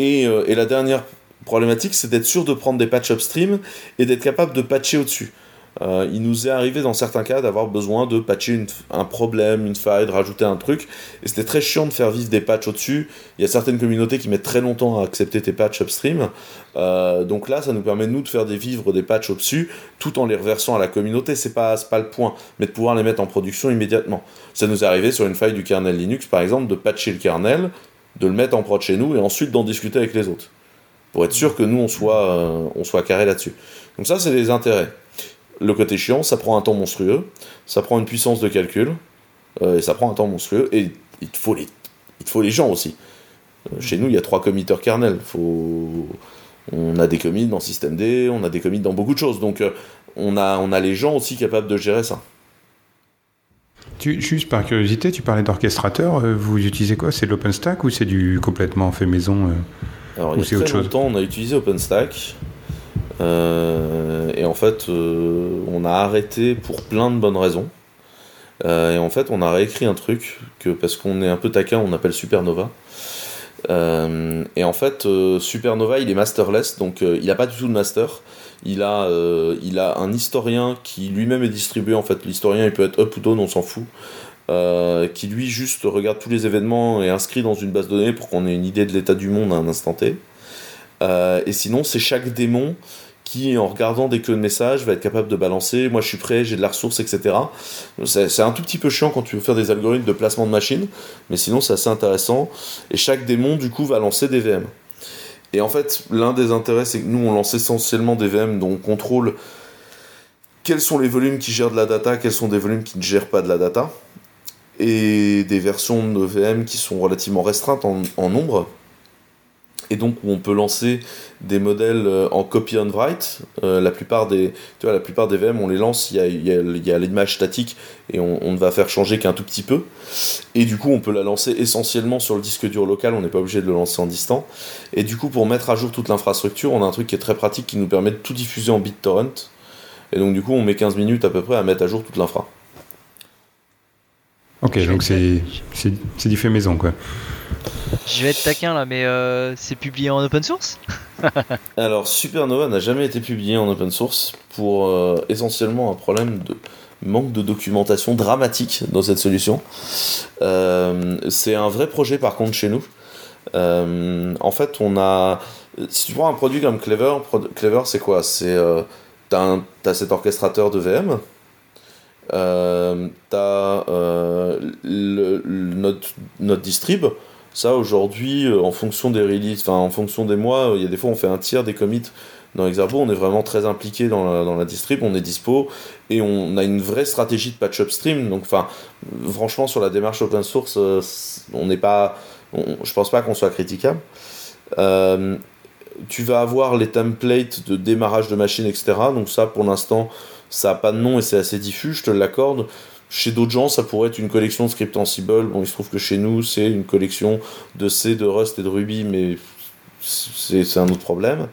euh, et, la dernière problématique, c'est d'être sûr de prendre des patchs upstream et d'être capable de patcher au-dessus. Euh, il nous est arrivé dans certains cas d'avoir besoin de patcher un problème, une faille, de rajouter un truc, et c'était très chiant de faire vivre des patchs au-dessus. Il y a certaines communautés qui mettent très longtemps à accepter tes patchs upstream, donc là ça nous permet nous de faire des des patchs au-dessus, tout en les reversant à la communauté, c'est pas, pas le point, mais de pouvoir les mettre en production immédiatement. Ça nous est arrivé sur une faille du kernel Linux par exemple, de patcher le kernel, de le mettre en prod chez nous et ensuite d'en discuter avec les autres. Pour être sûr que nous, on soit, euh, on soit carré là-dessus. Donc ça, c'est les intérêts. Le côté chiant, ça prend un temps monstrueux, ça prend une puissance de calcul, euh, et ça prend un temps monstrueux, et il te faut les, il faut les gens aussi. Euh, chez nous, il y a trois committeurs kernel. Faut... On a des commits dans Systemd, on a des commits dans beaucoup de choses. Donc on, a, on a les gens aussi capables de gérer ça. Tu, juste par curiosité, tu parlais d'orchestrateur. Vous utilisez quoi? C'est l'OpenStack ou c'est du complètement fait maison Alors, il y a très longtemps, on a utilisé OpenStack. et en fait, on a arrêté pour plein de bonnes raisons. Euh, et en fait, on a réécrit un truc que parce qu'on est un peu taquin, on appelle Supernova. Euh, et en fait, euh, Supernova, il est masterless, donc il n'a pas du tout de master. Il a, il a un historien qui lui-même est distribué. En fait, l'historien, il peut être up ou down, on s'en fout. qui lui juste regarde tous les événements et inscrit dans une base de données pour qu'on ait une idée de l'état du monde à un instant T. et sinon, c'est chaque démon qui, en regardant des queues de messages, va être capable de balancer moi je suis prêt, j'ai de la ressource, etc. C'est un tout petit peu chiant quand tu veux faire des algorithmes de placement de machines, mais sinon c'est assez intéressant. Et chaque démon, du coup, va lancer des VM. Et en fait, l'un des intérêts, c'est que nous, on lance essentiellement des VM dont on contrôle quels sont les volumes qui gèrent de la data, quels sont des volumes qui ne gèrent pas de la data, et des versions de VM qui sont relativement restreintes en nombre et donc on peut lancer des modèles euh, en copy on write. Euh, la plupart des, tu vois, la plupart des VM, on les lance, il y a, y a, l'image statique et on, ne va faire changer qu'un tout petit peu. Et du coup, on peut la lancer essentiellement sur le disque dur local, on n'est pas obligé de le lancer en distant. Et du coup, pour mettre à jour toute l'infrastructure, on a un truc qui est très pratique qui nous permet de tout diffuser en BitTorrent. Et donc, du coup, on met 15 minutes à peu près à mettre à jour toute l'infra. Ok, donc c'est du fait maison, quoi. Je vais être taquin là, mais euh, c'est publié en open source? *laughs* Alors, Supernova n'a jamais été publié en open source pour euh, essentiellement un problème de manque de documentation dramatique dans cette solution. Euh, c'est un vrai projet par contre chez nous. en fait, on a. Si tu prends un produit comme Clever, Clever c'est quoi? C'est. t'as, as cet orchestrateur de VM. t'as notre, notre distrib ça, aujourd'hui, euh, en fonction des releases, enfin, en fonction des mois, euh, il y a des fois, on fait un tiers des commits dans Exarbo, on est vraiment très impliqué dans la, dans distrib, on est dispo et on a une vraie stratégie de patch upstream. Donc, franchement, sur la démarche open source, euh, on n'est pas, je pense pas qu'on soit critiquable. tu vas avoir les templates de démarrage de machine, etc. Donc ça, pour l'instant, ça n'a pas de nom et c'est assez diffus, je te l'accorde. Chez d'autres gens, ça pourrait être une collection de script Ansible. Bon, il se trouve que chez nous, c'est une collection de C, de Rust et de Ruby, mais c'est un autre problème.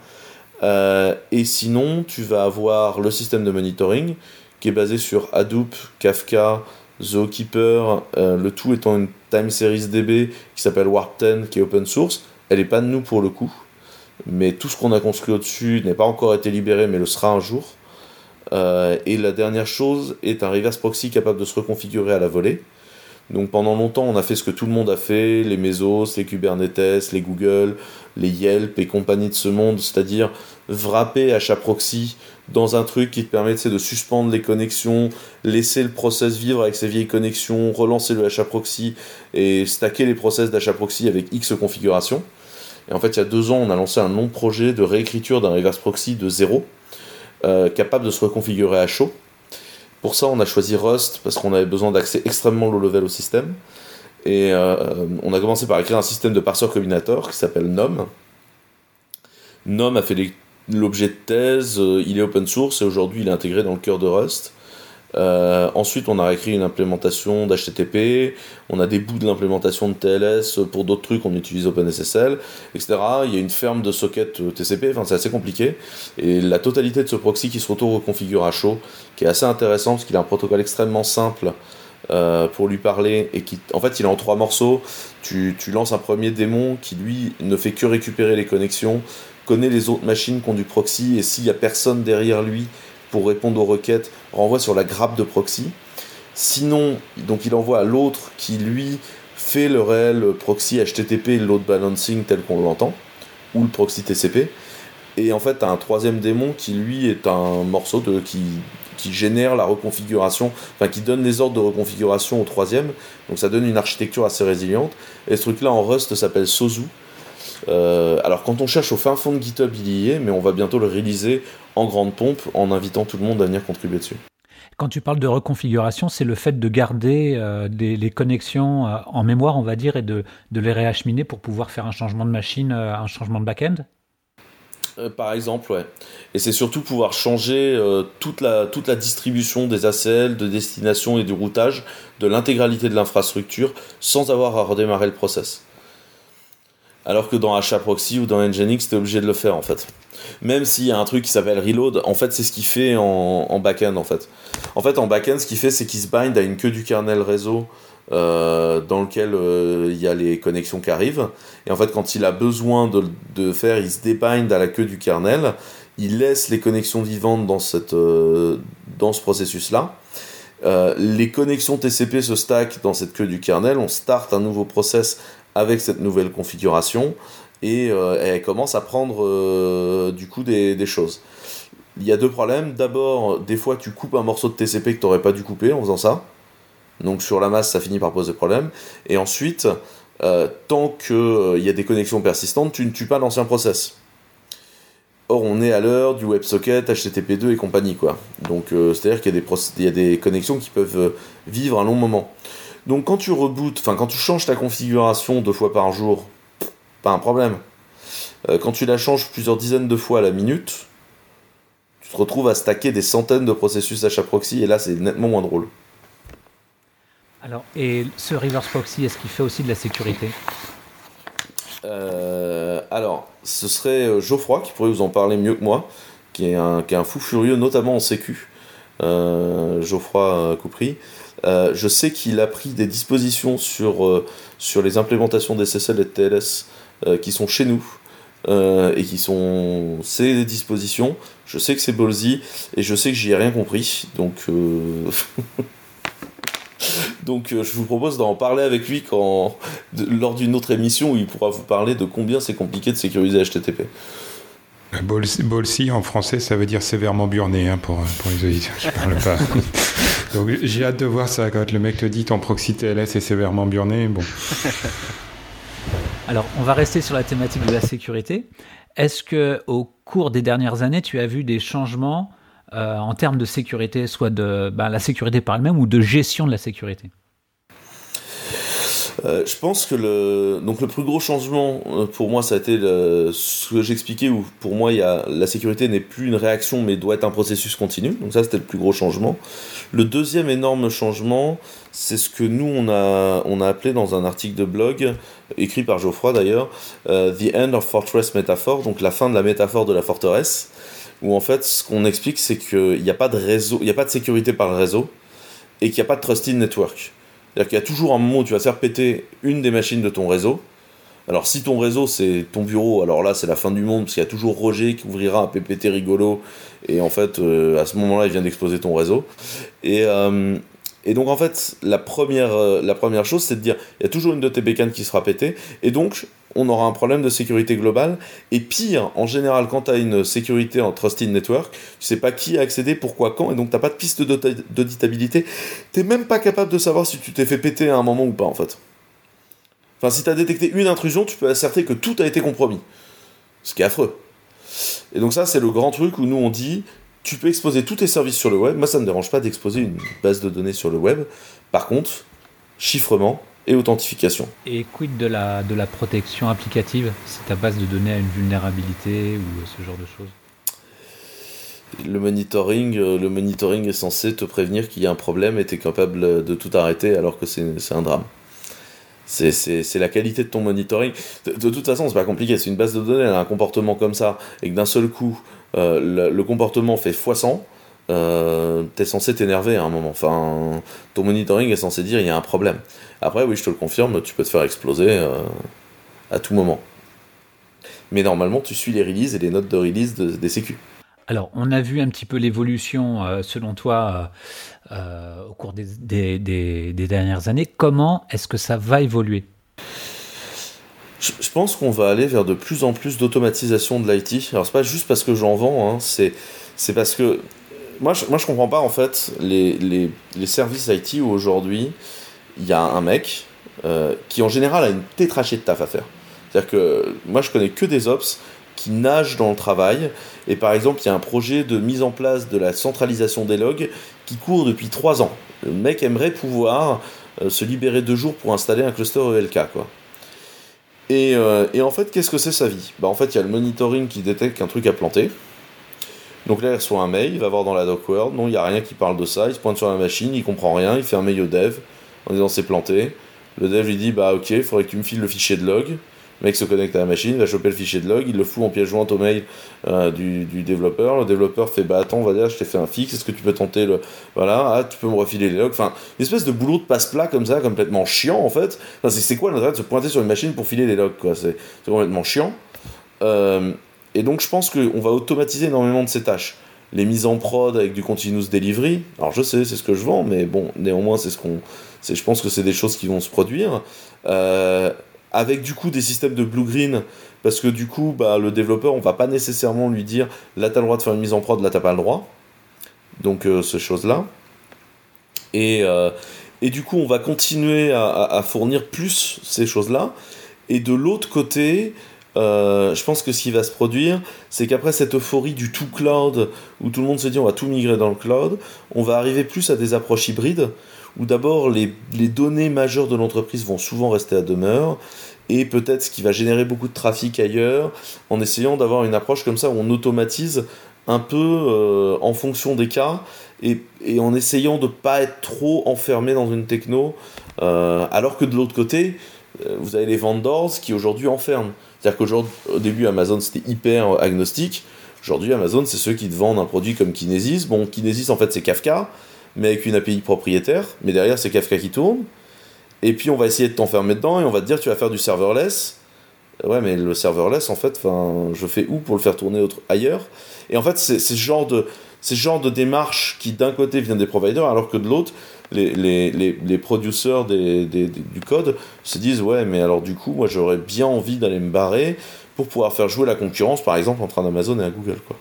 Euh, et sinon, tu vas avoir le système de monitoring qui est basé sur Hadoop, Kafka, Zookeeper, euh, le tout étant une time series DB qui s'appelle Warp 10, qui est open source. Elle n'est pas de nous pour le coup, mais tout ce qu'on a construit au-dessus n'est pas encore été libéré, mais le sera un jour. Euh, et la dernière chose est un reverse proxy capable de se reconfigurer à la volée. Donc pendant longtemps, on a fait ce que tout le monde a fait, les Mesos, les Kubernetes, les Google, les Yelp et compagnie de ce monde, c'est-à-dire wrapper HAProxy dans un truc qui te permet de suspendre les connexions, laisser le process vivre avec ses vieilles connexions, relancer le HAProxy et stacker les process d'HAProxy avec X configurations. Et en fait, il y a deux ans, on a lancé un long projet de réécriture d'un reverse proxy de zéro euh, capable de se reconfigurer à chaud. Pour ça, on a choisi Rust parce qu'on avait besoin d'accès extrêmement low level au système. Et euh, on a commencé par écrire un système de parseur combinator qui s'appelle NOM. NOM a fait l'objet de thèse, euh, il est open source et aujourd'hui il est intégré dans le cœur de Rust. Euh, ensuite, on a écrit une implémentation d'HTTP, on a des bouts de l'implémentation de TLS pour d'autres trucs, on utilise OpenSSL, etc. Il y a une ferme de socket euh, TCP, enfin c'est assez compliqué. Et la totalité de ce proxy qui se auto-reconfigure à chaud, qui est assez intéressant parce qu'il a un protocole extrêmement simple euh, pour lui parler et qui, en fait, il est en trois morceaux. Tu, tu lances un premier démon qui lui ne fait que récupérer les connexions, connaît les autres machines qui ont du proxy et s'il n'y a personne derrière lui pour répondre aux requêtes renvoie sur la grappe de proxy. Sinon, donc il envoie à l'autre qui lui fait le réel proxy HTTP load balancing tel qu'on l'entend, ou le proxy TCP. Et en fait, as un troisième démon qui lui est un morceau de, qui, qui génère la reconfiguration, enfin qui donne les ordres de reconfiguration au troisième. Donc ça donne une architecture assez résiliente. Et ce truc-là en Rust s'appelle Sozu. Euh, alors quand on cherche au fin fond de GitHub, il y est, mais on va bientôt le réaliser en grande pompe en invitant tout le monde à venir contribuer dessus. Quand tu parles de reconfiguration, c'est le fait de garder euh, les connexions euh, en mémoire, on va dire, et de, les réacheminer pour pouvoir faire un changement de machine, un changement de back-end? Euh, par exemple, ouais. Et c'est surtout pouvoir changer euh, toute, la, toute la distribution des ACL, de destination et du routage de l'intégralité de l'infrastructure sans avoir à redémarrer le process. Alors que dans HAProxy ou dans Nginx, tu es obligé de le faire en fait. Même s'il y a un truc qui s'appelle reload, en fait c'est ce qu'il fait en, en back-end en fait. En fait en back-end ce qu'il fait c'est qu'il se bind à une queue du kernel réseau euh, dans lequel euh, il y a les connexions qui arrivent. Et en fait, quand il a besoin de, de faire, il se débind à la queue du kernel, il laisse les connexions vivantes dans, cette, euh, dans ce processus-là. les connexions TCP se stack dans cette queue du kernel, on start un nouveau process avec cette nouvelle configuration et, elle commence à prendre du coup des, choses. Il y a deux problèmes. D'abord, des fois, tu coupes un morceau de TCP que tu n'aurais pas dû couper en faisant ça. Donc sur la masse, ça finit par poser problème. Et ensuite, euh, tant qu'il euh, y a des connexions persistantes, tu ne tues pas l'ancien process. Or, on est à l'heure du WebSocket, HTTP2 et compagnie, quoi. Donc, euh, c'est-à-dire qu'il y, a des connexions qui peuvent vivre un long moment. Donc, quand tu rebootes, enfin, quand tu changes ta configuration deux fois par jour, pas un problème. quand tu la changes plusieurs dizaines de fois à la minute, tu te retrouves à stacker des centaines de processus HAProxy, et là, c'est nettement moins drôle. Alors, et ce reverse proxy, est-ce qu'il fait aussi de la sécurité? Euh, Alors, ce serait euh, Geoffroy qui pourrait vous en parler mieux que moi, qui est un, qui est un fou furieux, notamment en sécu. Euh, Geoffroy Coupry. Je sais qu'il a pris des dispositions sur, sur les implémentations des SSL et de TLS qui sont chez nous. et qui sont ces dispositions. Je sais que c'est ballsy et je sais que j'y ai rien compris. Donc *laughs* Donc euh, je vous propose d'en parler avec lui quand, lors d'une autre émission où il pourra vous parler de combien c'est compliqué de sécuriser HTTP. Bolsi en français, ça veut dire sévèrement burné hein, pour, pour, les auditeurs qui parlent pas. *laughs* Donc j'ai hâte de voir ça quand le mec te dit ton proxy TLS est sévèrement burné. Bon. *laughs* Alors on va rester sur la thématique de la sécurité. Est-ce que au cours des dernières années, tu as vu des changements euh, en termes de sécurité, soit de ben, la sécurité par elle-même ou de gestion de la sécurité? Euh, je pense que le, donc le plus gros changement euh, pour moi, ça a été ce que j'expliquais où pour moi, il y a, la sécurité n'est plus une réaction mais doit être un processus continu. Donc ça, c'était le plus gros changement. Le deuxième énorme changement, c'est ce que nous, on a, appelé dans un article de blog, écrit par Geoffroy d'ailleurs, euh, The End of Fortress Metaphor, donc la fin de la métaphore de la forteresse, où en fait, ce qu'on explique, c'est qu'il n'y a pas de réseau, il a pas de sécurité par le réseau et qu'il n'y a pas de trusted network. C'est-à-dire qu'il y a toujours un moment où tu vas faire péter une des machines de ton réseau. Alors si ton réseau c'est ton bureau, alors là c'est la fin du monde parce qu'il y a toujours Roger qui ouvrira un PPT rigolo et en fait euh, à ce moment-là il vient d'exploser ton réseau. Et, euh, donc en fait la première, euh, la première chose c'est de dire il y a toujours une de tes bécanes qui sera pétée et donc on aura un problème de sécurité globale. Et pire, en général, quand tu as une sécurité en Trusted Network, tu sais pas qui a accédé, pourquoi, quand, et donc t'as pas de piste d'auditabilité. T'es même pas capable de savoir si tu t'es fait péter à un moment ou pas, en fait. Enfin, si tu as détecté une intrusion, tu peux asserter que tout a été compromis. Ce qui est affreux. Et donc ça, c'est le grand truc où nous on dit, tu peux exposer tous tes services sur le web. Moi, ça ne me dérange pas d'exposer une base de données sur le web. Par contre, chiffrement, et authentification. Et quid de la, de la protection applicative si ta base de données a une vulnérabilité ou ce genre de choses? Le monitoring, euh, le monitoring est censé te prévenir qu'il y a un problème et tu es capable de tout arrêter alors que c'est un drame. C'est la qualité de ton monitoring. De, toute façon, c'est pas compliqué. C'est une base de données, a un comportement comme ça, et que d'un seul coup, euh, le, comportement fait x100, euh, t'es censé t'énerver à un moment. Enfin, ton monitoring est censé dire il y a un problème. Après, oui, je te le confirme, tu peux te faire exploser euh, à tout moment. Mais normalement, tu suis les releases et les notes de release des sécu. Alors, on a vu un petit peu l'évolution, euh, selon toi, euh, au cours des, dernières années. Comment est-ce que ça va évoluer? Je, pense qu'on va aller vers de plus en plus d'automatisation de l'IT. Alors, c'est pas juste parce que j'en vends, hein, c'est, parce que moi je, moi, je comprends pas en fait les, les, services IT où aujourd'hui il y a un mec euh, qui en général a une tétrachée de taf à faire. C'est-à-dire que moi je connais que des ops qui nagent dans le travail. Et par exemple, il y a un projet de mise en place de la centralisation des logs qui court depuis trois ans. Le mec aimerait pouvoir euh, se libérer deux jours pour installer un cluster ELK. Quoi. Et, et en fait, qu'est-ce que c'est sa vie? Bah, En fait, il y a le monitoring qui détecte qu'un truc a planté. Donc là, il reçoit un mail, il va voir dans la doc world, non, il n'y a rien qui parle de ça, il se pointe sur la machine, il comprend rien, il fait un mail au dev en disant c'est planté. Le dev lui dit bah ok, il faudrait que tu me files le fichier de log. Le mec se connecte à la machine, va choper le fichier de log, il le fout en pièce jointe au mail euh, du, développeur. Le développeur fait bah attends, on va dire, je t'ai fait un fixe, est-ce que tu peux tenter le. Voilà, ah, tu peux me refiler les logs. Enfin, une espèce de boulot de passe-plat comme ça, complètement chiant en fait. Enfin, c'est quoi l'intérêt de se pointer sur une machine pour filer les logs quoi? C'est complètement chiant. Euh, et donc je pense qu'on va automatiser énormément de ces tâches les mises en prod avec du continuous delivery. Alors je sais, c'est ce que je vends, mais bon, néanmoins, c'est ce qu'on, c'est, je pense que c'est des choses qui vont se produire. Euh, avec du coup des systèmes de blue-green, parce que du coup, bah, le développeur, on va pas nécessairement lui dire là t'as le droit de faire une mise en prod, là t'as pas le droit. Donc euh, ce chose-là. Et, euh, et du coup, on va continuer à, à fournir plus ces choses-là. Et de l'autre côté, euh, je pense que ce qui va se produire, c'est qu'après cette euphorie du tout cloud, où tout le monde se dit on va tout migrer dans le cloud, on va arriver plus à des approches hybrides, où d'abord les, données majeures de l'entreprise vont souvent rester à demeure, et peut-être ce qui va générer beaucoup de trafic ailleurs, en essayant d'avoir une approche comme ça où on automatise un peu euh, en fonction des cas, et, en essayant de ne pas être trop enfermé dans une techno, euh, alors que de l'autre côté, vous avez les vendors qui aujourd'hui enferment. C'est-à-dire qu'aujourd'hui, au début, Amazon c'était hyper agnostique. Aujourd'hui, Amazon, c'est ceux qui te vendent un produit comme Kinesis. Bon, Kinesis, en fait, c'est Kafka, mais avec une API propriétaire. Mais derrière, c'est Kafka qui tourne. Et puis, on va essayer de t'enfermer dedans et on va te dire, tu vas faire du serverless. Ouais, mais le serverless, en fait, je fais où pour le faire tourner autre, ailleurs? Et en fait, c'est ce genre de, ce genre de démarche qui, d'un côté, vient des providers, alors que de l'autre, les, les, les, les producers des, des, du code se disent ouais mais alors du coup moi j'aurais bien envie d'aller me barrer pour pouvoir faire jouer la concurrence par exemple entre un Amazon et un Google quoi.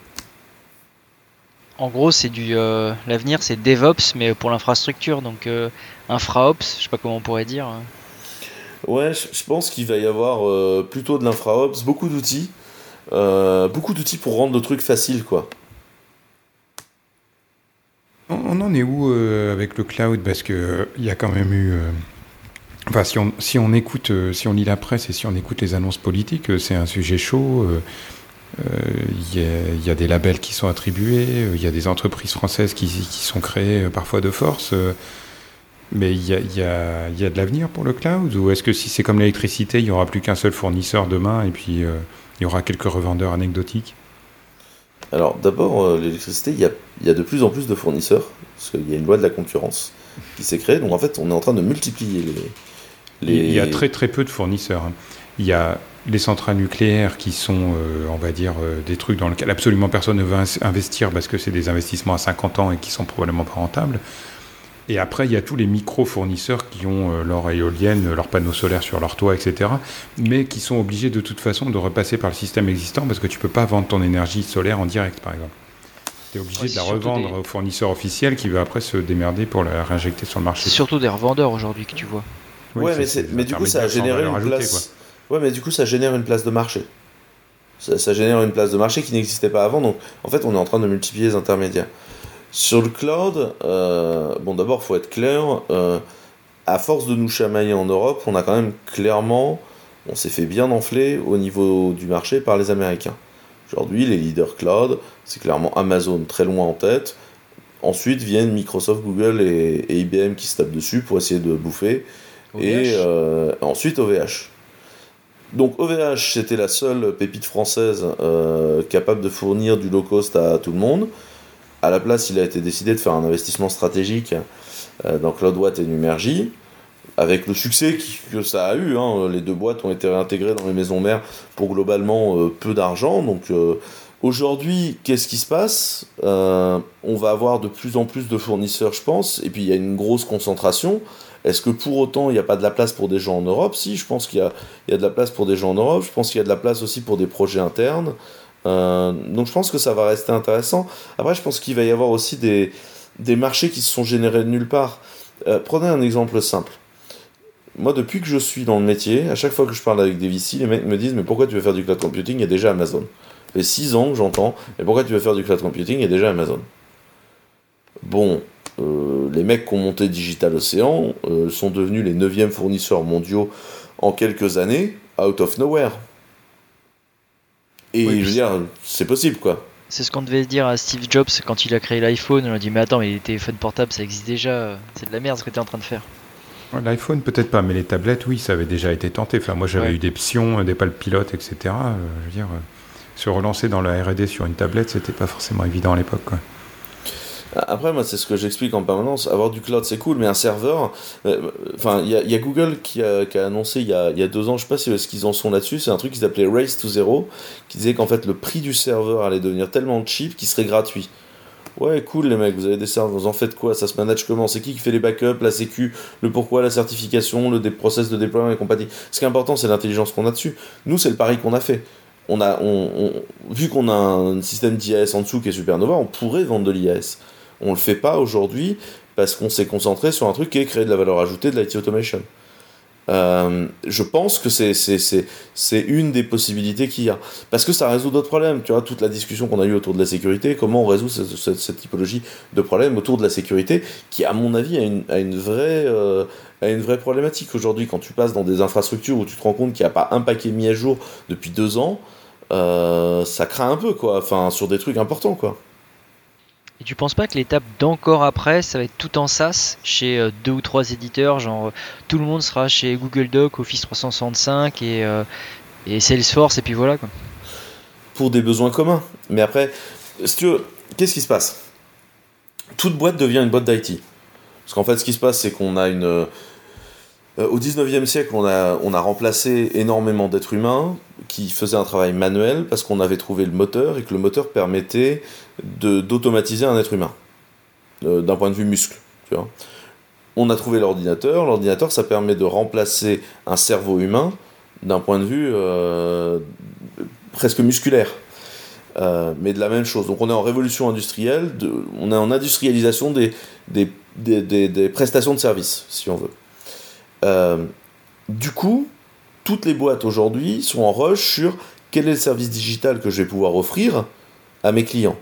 En gros c'est du euh, l'avenir c'est DevOps mais pour l'infrastructure donc euh, infraops je sais pas comment on pourrait dire. Ouais je pense qu'il va y avoir euh, plutôt de l'infraops beaucoup d'outils beaucoup d'outils pour rendre le truc facile quoi. On en est où euh, avec le cloud? Parce qu'il euh, il y a quand même eu. Euh, enfin, si on, si on écoute, si on lit la presse et si on écoute les annonces politiques, c'est un sujet chaud. Il y, y, a des labels qui sont attribués, il y a des entreprises françaises qui, qui sont créées parfois de force. mais il y a, y, a, y a, de l'avenir pour le cloud Ou est-ce que si c'est comme l'électricité, il n'y aura plus qu'un seul fournisseur demain et puis il y aura quelques revendeurs anecdotiques alors d'abord, euh, l'électricité, il y a, y a, de plus en plus de fournisseurs, parce qu'il y a une loi de la concurrence qui s'est créée, donc en fait on est en train de multiplier les... Il y a très très peu de fournisseurs. Hein. Il y a les centrales nucléaires qui sont, euh, on va dire, euh, des trucs dans lesquels absolument personne ne veut investir parce que c'est des investissements à 50 ans et qui sont probablement pas rentables. Et après, il y a tous les micro-fournisseurs qui ont euh, leur éolienne, leurs panneaux solaires sur leur toit, etc. Mais qui sont obligés de toute façon de repasser par le système existant parce que tu ne peux pas vendre ton énergie solaire en direct, par exemple. Tu es obligé de la revendre au fournisseur officiel qui va après se démerder pour la réinjecter sur le marché. C'est surtout des revendeurs aujourd'hui que tu vois. ouais, mais, du coup, ça a généré une place. Ouais, mais du coup, ça génère une place de marché. Ça, ça génère une place de marché qui n'existait pas avant. Donc, en fait, on est en train de multiplier les intermédiaires. Sur le cloud, euh, bon d'abord, faut être clair, euh, à force de nous chamailler en Europe, on a quand même clairement, on s'est fait bien enfler au niveau du marché par les Américains. Aujourd'hui, les leaders cloud, c'est clairement Amazon très loin en tête. Ensuite viennent Microsoft, Google et, IBM qui se tapent dessus pour essayer de bouffer. Et euh, ensuite OVH. Donc OVH, c'était la seule pépite française capable de fournir du low cost à tout le monde. À la place, il a été décidé de faire un investissement stratégique euh, dans CloudWatt et Numergy, avec le succès que ça a eu. Hein. Les deux boîtes ont été réintégrées dans les maisons mères pour globalement euh, peu d'argent. Donc euh, aujourd'hui, qu'est-ce qui se passe? On va avoir de plus en plus de fournisseurs, je pense, et puis il y a une grosse concentration. Est-ce que pour autant il n'y a pas de la place pour des gens en Europe? Si, je pense qu'il y, a, de la place pour des gens en Europe. Je pense qu'il y a de la place aussi pour des projets internes. Euh, donc je pense que ça va rester intéressant. Après, je pense qu'il va y avoir aussi des, des marchés qui se sont générés de nulle part. Euh, prenez un exemple simple. Moi, depuis que je suis dans le métier, à chaque fois que je parle avec des VC, les mecs me disent Mais pourquoi tu veux faire du cloud computing? Il y a déjà Amazon. Ça fait 6 ans que j'entends Mais pourquoi tu veux faire du cloud computing? Il y a déjà Amazon. Bon, euh, les mecs qui ont monté Digital Ocean sont devenus les 9e fournisseurs mondiaux en quelques années. out of nowhere. Et je veux dire, c'est possible quoi. C'est ce qu'on devait dire à Steve Jobs quand il a créé l'iPhone. On a dit, mais attends, mais les téléphones portables, ça existe déjà. C'est de la merde ce que tu es en train de faire. L'iPhone, peut-être pas, mais les tablettes, oui, ça avait déjà été tenté. Enfin, moi, j'avais eu des pions, des palpilotes, pilotes, etc. Euh, je veux dire, euh, se relancer dans la R&D sur une tablette, c'était pas forcément évident à l'époque. Après, moi, c'est ce que j'explique en permanence. Avoir du cloud, c'est cool, mais un serveur. Euh, enfin, il y, a Google qui a, annoncé il y a, deux ans, je sais pas si ce qu'ils en sont là-dessus, c'est un truc qu'ils appelaient Race to Zero, qui disait qu'en fait, le prix du serveur allait devenir tellement cheap qu'il serait gratuit. Ouais, cool les mecs, vous avez des serveurs, vous en faites quoi? Ça se manage comment? C'est qui qui fait les backups, la sécu, le pourquoi, la certification, le process de déploiement et compagnie? Ce qui est important, c'est l'intelligence qu'on a dessus. Nous, c'est le pari qu'on a fait. On a, vu qu'on a un système d'IAS en dessous qui est Supernova, on pourrait vendre de l'IAS. On le fait pas aujourd'hui parce qu'on s'est concentré sur un truc qui est créer de la valeur ajoutée de l'IT automation. Euh, je pense que c'est une des possibilités qu'il y a. Parce que ça résout d'autres problèmes. Tu vois, toute la discussion qu'on a eue autour de la sécurité, comment on résout cette, typologie de problèmes autour de la sécurité, qui, à mon avis, a une, une, vraie, euh, une vraie problématique aujourd'hui. Quand tu passes dans des infrastructures où tu te rends compte qu'il n'y a pas un paquet mis à jour depuis deux ans, euh, ça craint un peu, quoi. Enfin, sur des trucs importants, quoi. Et tu penses pas que l'étape d'encore après, ça va être tout en SaaS chez euh, deux ou trois éditeurs, genre tout le monde sera chez Google Doc, Office 365 et, euh, et Salesforce, et puis voilà quoi. Pour des besoins communs. Mais après, tu qu'est-ce qui se passe? Toute boîte devient une boîte d'IT. Parce qu'en fait, ce qui se passe, c'est qu'on a une. Euh, au 19e siècle, on a, on a remplacé énormément d'êtres humains qui faisaient un travail manuel parce qu'on avait trouvé le moteur et que le moteur permettait d'automatiser un être humain, euh, d'un point de vue muscle. Tu vois. On a trouvé l'ordinateur, l'ordinateur ça permet de remplacer un cerveau humain d'un point de vue euh, presque musculaire. Euh, mais de la même chose. Donc on est en révolution industrielle, on est en industrialisation des, des, des, prestations de services, si on veut. du coup, toutes les boîtes aujourd'hui sont en rush sur quel est le service digital que je vais pouvoir offrir à mes clients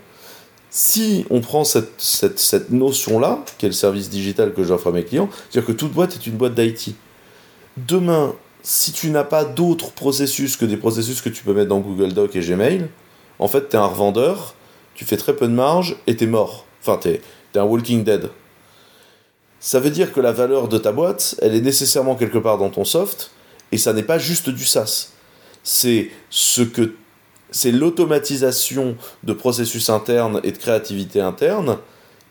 si on prend cette, notion-là, le service digital que j'offre à mes clients, c'est-à-dire que toute boîte est une boîte d'IT. Demain, si tu n'as pas d'autres processus que des processus que tu peux mettre dans Google Doc et Gmail, en fait, tu es un revendeur, tu fais très peu de marge et tu es mort. Enfin, tu es, es, un Walking Dead. Ça veut dire que la valeur de ta boîte, elle est nécessairement quelque part dans ton soft, et ça n'est pas juste du SaaS. C'est ce que c'est l'automatisation de processus internes et de créativité interne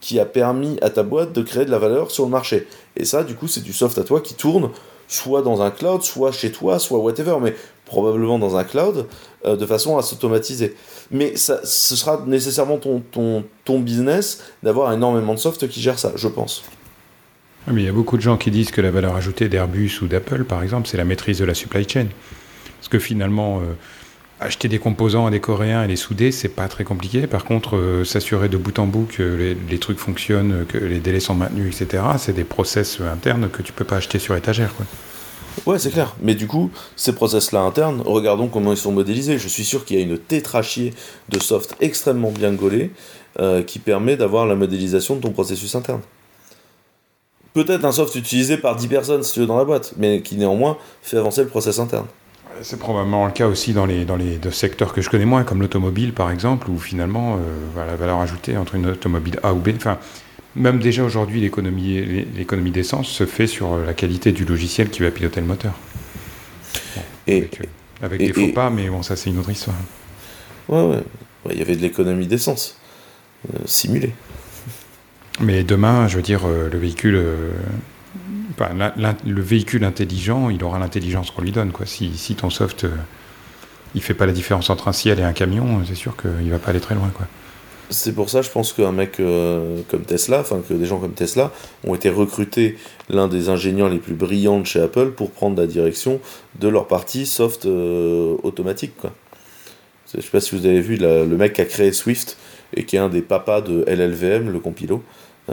qui a permis à ta boîte de créer de la valeur sur le marché. Et ça, du coup, c'est du soft à toi qui tourne soit dans un cloud, soit chez toi, soit whatever, mais probablement dans un cloud, euh, de façon à s'automatiser. Mais ça, ce sera nécessairement ton, ton, ton business d'avoir énormément de soft qui gère ça, je pense. Mais il y a beaucoup de gens qui disent que la valeur ajoutée d'Airbus ou d'Apple, par exemple, c'est la maîtrise de la supply chain. Parce que finalement, euh, acheter des composants à des Coréens et les souder, c'est pas très compliqué. Par contre, euh, s'assurer de bout en bout que les, trucs fonctionnent, que les délais sont maintenus, etc., c'est des process internes que tu peux pas acheter sur étagère. Quoi. Ouais, c'est clair. Mais du coup, ces process-là internes, regardons comment ils sont modélisés. Je suis sûr qu'il y a une tétrachier de soft extrêmement bien gaulé euh, qui permet d'avoir la modélisation de ton processus interne. Peut-être un soft utilisé par 10 personnes si tu veux dans la boîte, mais qui néanmoins fait avancer le process interne. C'est probablement le cas aussi dans les, dans les secteurs que je connais moins, comme l'automobile par exemple, où finalement euh, la valeur ajoutée entre une automobile A ou B, enfin, même déjà aujourd'hui l'économie d'essence se fait sur la qualité du logiciel qui va piloter le moteur. et, avec, des faux pas, mais bon, ça c'est une autre histoire. Ouais, ouais. Il y avait de l'économie d'essence euh, simulée. Mais demain, je veux dire, euh, le véhicule le véhicule intelligent, il aura l'intelligence qu'on lui donne. Quoi. Si, si ton soft, euh, il fait pas la différence entre un ciel et un camion, c'est sûr qu'il va pas aller très loin. Quoi. C'est pour ça, je pense qu'un mec euh, comme Tesla, enfin que des gens comme Tesla ont été recrutés l'un des ingénieurs les plus brillants de chez Apple pour prendre la direction de leur partie soft euh, automatique. Quoi. Je sais pas si vous avez vu le mec qui a créé Swift et qui est un des papas de LLVM, le compilo.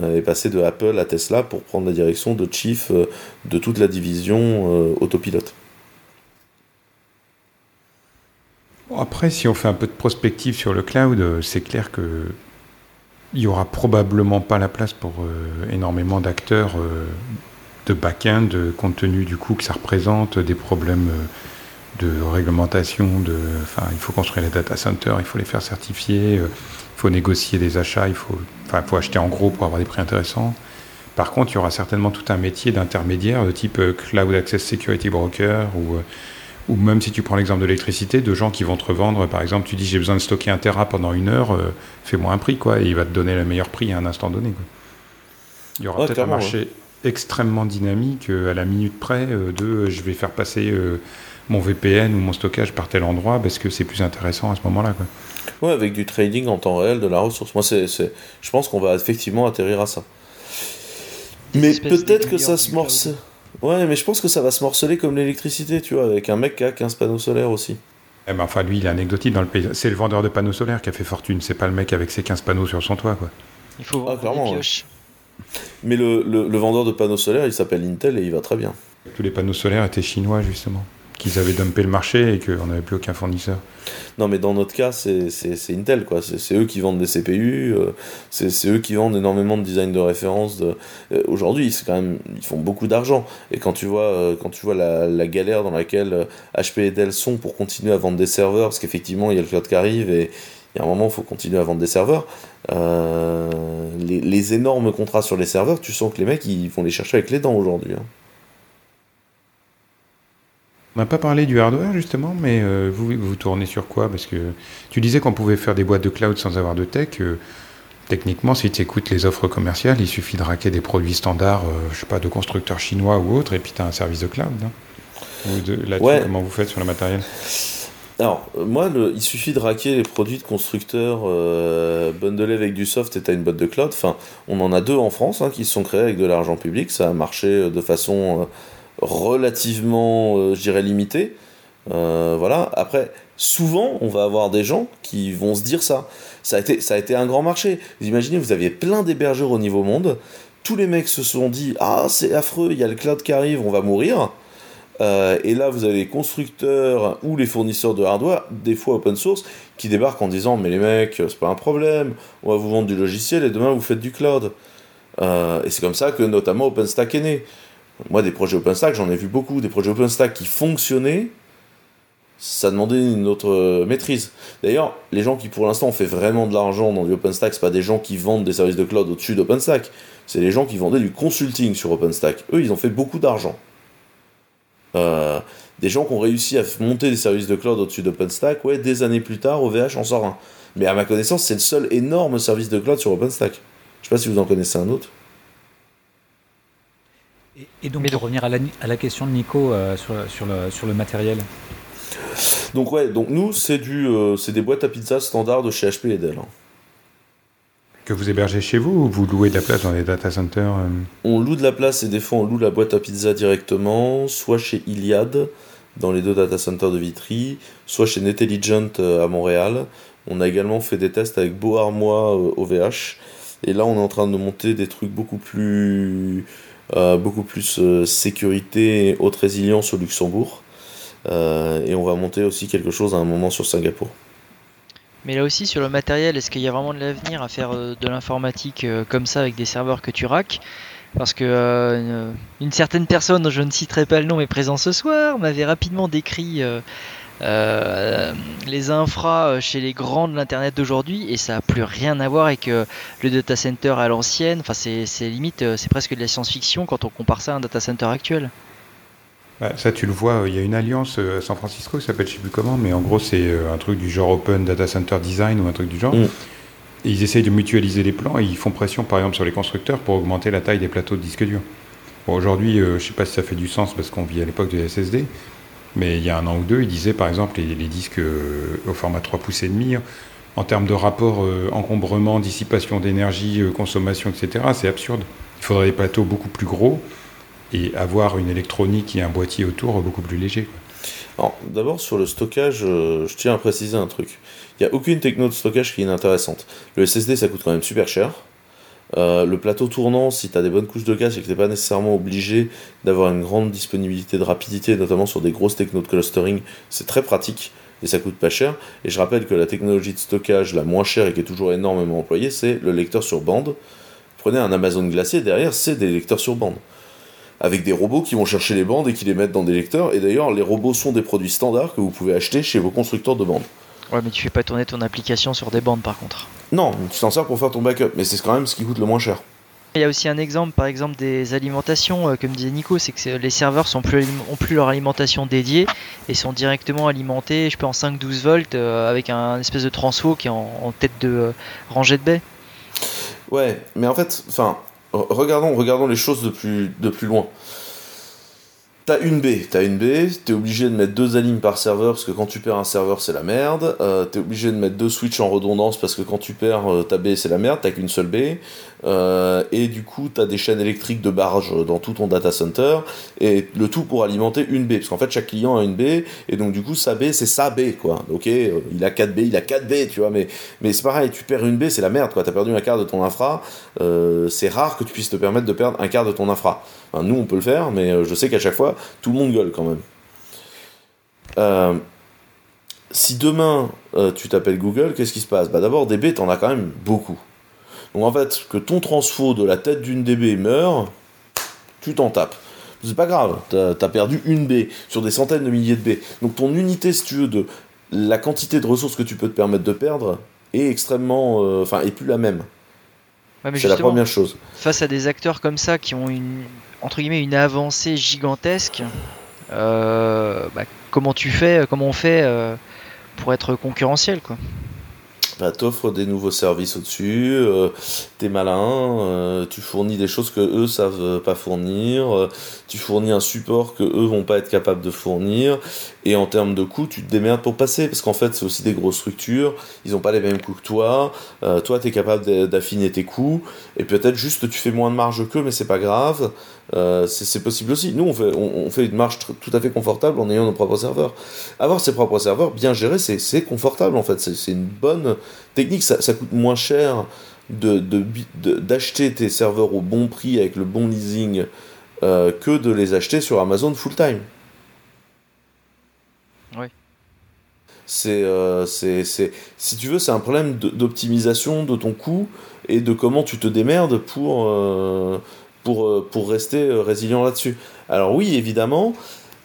Euh, est passé de Apple à Tesla pour prendre la direction de chief euh, de toute la division euh, autopilote. Après, si on fait un peu de prospective sur le cloud, c'est clair que il y aura probablement pas la place pour énormément d'acteurs de back-end, compte tenu du coup que ça représente des problèmes de réglementation, il faut construire les data centers, il faut les faire certifier, faut négocier des achats, il faut, enfin, faut acheter en gros pour avoir des prix intéressants. Par contre, il y aura certainement tout un métier d'intermédiaire de type Cloud Access Security Broker ou ou même si tu prends l'exemple de l'électricité, de gens qui vont te revendre, par exemple, tu dis j'ai besoin de stocker un Tera pendant une heure, euh, fais-moi un prix, quoi, et il va te donner le meilleur prix à un instant donné. Quoi. Il y aura peut-être un marché extrêmement dynamique euh, à la minute près euh, de je vais faire passer mon VPN ou mon stockage par tel endroit parce que c'est plus intéressant à ce moment-là. Quoi. Ouais, avec du trading en temps réel de la ressource. Moi, c'est, je pense qu'on va effectivement atterrir à ça. Mais peut-être que ça se morce. Ouais, mais je pense que ça va se morceler comme l'électricité, tu vois, avec un mec qui a 15 panneaux solaires aussi. Eh ben, enfin, lui, il est anecdotique dans le pays. C'est le vendeur de panneaux solaires qui a fait fortune, c'est pas le mec avec ses 15 panneaux sur son toit, quoi. Il faut voir ah, clairement, Mais le, le, vendeur de panneaux solaires, il s'appelle Intel et il va très bien. Tous les panneaux solaires étaient chinois, justement qu'ils avaient dumpé le marché et qu'on n'avait plus aucun fournisseur. Non, mais dans notre cas, c'est Intel, quoi. C'est eux qui vendent des CPU, euh, c'est eux qui vendent énormément de design de référence. Euh, Aujourd'hui, ils font beaucoup d'argent. Et quand tu vois, euh, quand tu vois la, galère dans laquelle HP et Dell sont pour continuer à vendre des serveurs, parce qu'effectivement, il y a le cloud qui arrive et il y a un moment, il faut continuer à vendre des serveurs. Les, les, énormes contrats sur les serveurs, tu sens que les mecs, ils vont les chercher avec les dents aujourd'hui. Hein. On n'a pas parlé du hardware justement, mais euh, vous, vous tournez sur quoi? Parce que tu disais qu'on pouvait faire des boîtes de cloud sans avoir de tech. Euh, techniquement, si tu écoutes les offres commerciales, il suffit de raquer des produits standards, euh, je sais pas, de constructeurs chinois ou autres, et puis tu as un service de cloud. là comment vous faites sur le matériel? Alors, moi, il suffit de raquer les produits de constructeurs euh, bundlés avec du soft et tu as une boîte de cloud. Enfin, on en a deux en France hein, qui se sont créés avec de l'argent public. Ça a marché de façon relativement, euh, je dirais, limité. Euh, voilà. Après, souvent, on va avoir des gens qui vont se dire ça. Ça a été, ça a été un grand marché. Vous imaginez, vous aviez plein d'hébergeurs au niveau monde. Tous les mecs se sont dit Ah, c'est affreux, il y a le cloud qui arrive, on va mourir. Euh, et là, vous avez les constructeurs ou les fournisseurs de hardware, des fois open source, qui débarquent en disant Mais les mecs, c'est pas un problème, on va vous vendre du logiciel et demain vous faites du cloud. et c'est comme ça que notamment OpenStack est né. Moi, des projets OpenStack, j'en ai vu beaucoup. Des projets OpenStack qui fonctionnaient, ça demandait une autre euh, maîtrise. D'ailleurs, les gens qui pour l'instant ont fait vraiment de l'argent dans du OpenStack, c'est pas des gens qui vendent des services de cloud au-dessus d'OpenStack. C'est les gens qui vendaient du consulting sur OpenStack. Eux, ils ont fait beaucoup d'argent. Euh, des gens qui ont réussi à monter des services de cloud au-dessus d'OpenStack, ouais, des années plus tard, OVH en sort un. Mais à ma connaissance, c'est le seul énorme service de cloud sur OpenStack. Je sais pas si vous en connaissez un autre. Et, donc, pour revenir à la, question de Nico euh, sur, le, sur le matériel Donc, ouais, donc nous, c'est du, euh, c'est des boîtes à pizza standard de chez HP et Dell. Hein. Que vous hébergez chez vous ou vous louez de la place dans les data centers euh On loue de la place et des fois on loue la boîte à pizza directement, soit chez Iliad, dans les deux data centers de Vitry, soit chez Netelligent à Montréal. On a également fait des tests avec Beau Armois OVH. Et là, on est en train de monter des trucs beaucoup plus beaucoup plus euh, sécurité haute résilience au Luxembourg. Euh, et on va monter aussi quelque chose à un moment sur Singapour. Mais là aussi, sur le matériel, est-ce qu'il y a vraiment de l'avenir à faire de l'informatique comme ça avec des serveurs que tu raques? Parce que une, certaine personne, dont je ne citerai pas le nom, est présent ce soir, m'avait rapidement décrit euh, les infras euh, chez les grands de l'internet d'aujourd'hui et ça n'a plus rien à voir avec euh, le data center à l'ancienne. Enfin, c'est limite, c'est presque de la science-fiction quand on compare ça à un data center actuel. Ça, tu le vois, il y a une alliance à San Francisco qui s'appelle je sais plus comment, mais en gros, c'est un truc du genre Open Data Center Design ou un truc du genre. Mm. Et ils essayent de mutualiser les plans et ils font pression, par exemple, sur les constructeurs pour augmenter la taille des plateaux de disques durs. Bon, aujourd'hui, je sais pas si ça fait du sens parce qu'on vit à l'époque de SSD, mais il y a un an ou deux, il disait par exemple les, disques euh, au format 3 pouces et demi, en termes de rapport euh, encombrement, dissipation d'énergie, euh, consommation, etc., c'est absurde. Il faudrait des plateaux beaucoup plus gros et avoir une électronique et un boîtier autour beaucoup plus léger. d'abord sur le stockage, je tiens à préciser un truc. Il n'y a aucune techno de stockage qui est inintéressante. Le SSD, ça coûte quand même super cher. Euh, le plateau tournant, si tu as des bonnes couches de cache et que tu pas nécessairement obligé d'avoir une grande disponibilité de rapidité, notamment sur des grosses technos de clustering, c'est très pratique et ça coûte pas cher. Et je rappelle que la technologie de stockage la moins chère et qui est toujours énormément employée, c'est le lecteur sur bande. Prenez un Amazon Glacier, derrière, c'est des lecteurs sur bande. avec des robots qui vont chercher les bandes et qui les mettent dans des lecteurs. Et d'ailleurs, les robots sont des produits standards que vous pouvez acheter chez vos constructeurs de bandes. Ouais, mais tu fais pas tourner ton application sur des bandes par contre. Non, tu t'en sers pour faire ton backup, mais c'est quand même ce qui coûte le moins cher. Il y a aussi un exemple, par exemple, des alimentations, euh, comme disait Nico, c'est que les serveurs sont plus, ont plus leur alimentation dédiée et sont directement alimentés, je peux en 5-12 volts euh, avec un espèce de transfo qui est en, tête de euh, rangée de baie. Ouais, mais en fait, enfin, regardons, regardons les choses de plus, de plus loin. T'as une B, t'as une B, t'es obligé de mettre deux alignes par serveur parce que quand tu perds un serveur c'est la merde. Euh, t'es obligé de mettre deux switches en redondance parce que quand tu perds euh, ta B c'est la merde, t'as qu'une seule B. Euh, et du coup t'as des chaînes électriques de barge dans tout ton data center et le tout pour alimenter une B parce qu'en fait chaque client a une B et donc du coup sa B c'est sa B quoi. Ok, il a 4 B, il a 4 B tu vois, mais, mais c'est pareil, tu perds une B c'est la merde quoi. T'as perdu un quart de ton infra, c'est rare que tu puisses te permettre de perdre un quart de ton infra. Nous on peut le faire, mais je sais qu'à chaque fois tout le monde gueule quand même. Euh, si demain euh, tu t'appelles Google, qu'est-ce qui se passe? Bah D'abord, DB, t'en as quand même beaucoup. Donc en fait, que ton transfo de la tête d'une DB meure, tu t'en tapes. C'est pas grave, t'as as perdu une B sur des centaines de milliers de B. Donc ton unité, si tu veux, de la quantité de ressources que tu peux te permettre de perdre est extrêmement. Euh, enfin, est plus la même. c'est la première chose. Face à des acteurs comme ça qui ont une, entre guillemets une avancée gigantesque, euh, bah, comment tu fais, comment on fait euh, pour être concurrentiel quoi? Bah, t'offres des nouveaux services au-dessus, euh, malin, euh, tu fournis des choses que eux savent pas fournir, euh, tu fournis un support que eux vont pas être capables de fournir, et en termes de coûts, tu te démerdes pour passer, parce qu'en fait c'est aussi des grosses structures, ils ont pas les mêmes coûts que toi, toi t'es capable d'affiner tes coûts, et peut-être juste tu fais moins de marge qu'eux, mais c'est pas grave, c'est possible aussi. Nous on fait, on, fait une marge tout à fait confortable en ayant nos propres serveurs. Avoir ses propres serveurs bien gérés, c'est confortable en fait, c'est une bonne technique, ça, coûte moins cher d'acheter de, tes serveurs au bon prix avec le bon leasing euh, que de les acheter sur Amazon full time. Oui. Euh, c'est, si tu veux, c'est un problème d'optimisation de, ton coût et de comment tu te démerdes pour, euh, pour, pour rester résilient là-dessus. Alors oui, évidemment,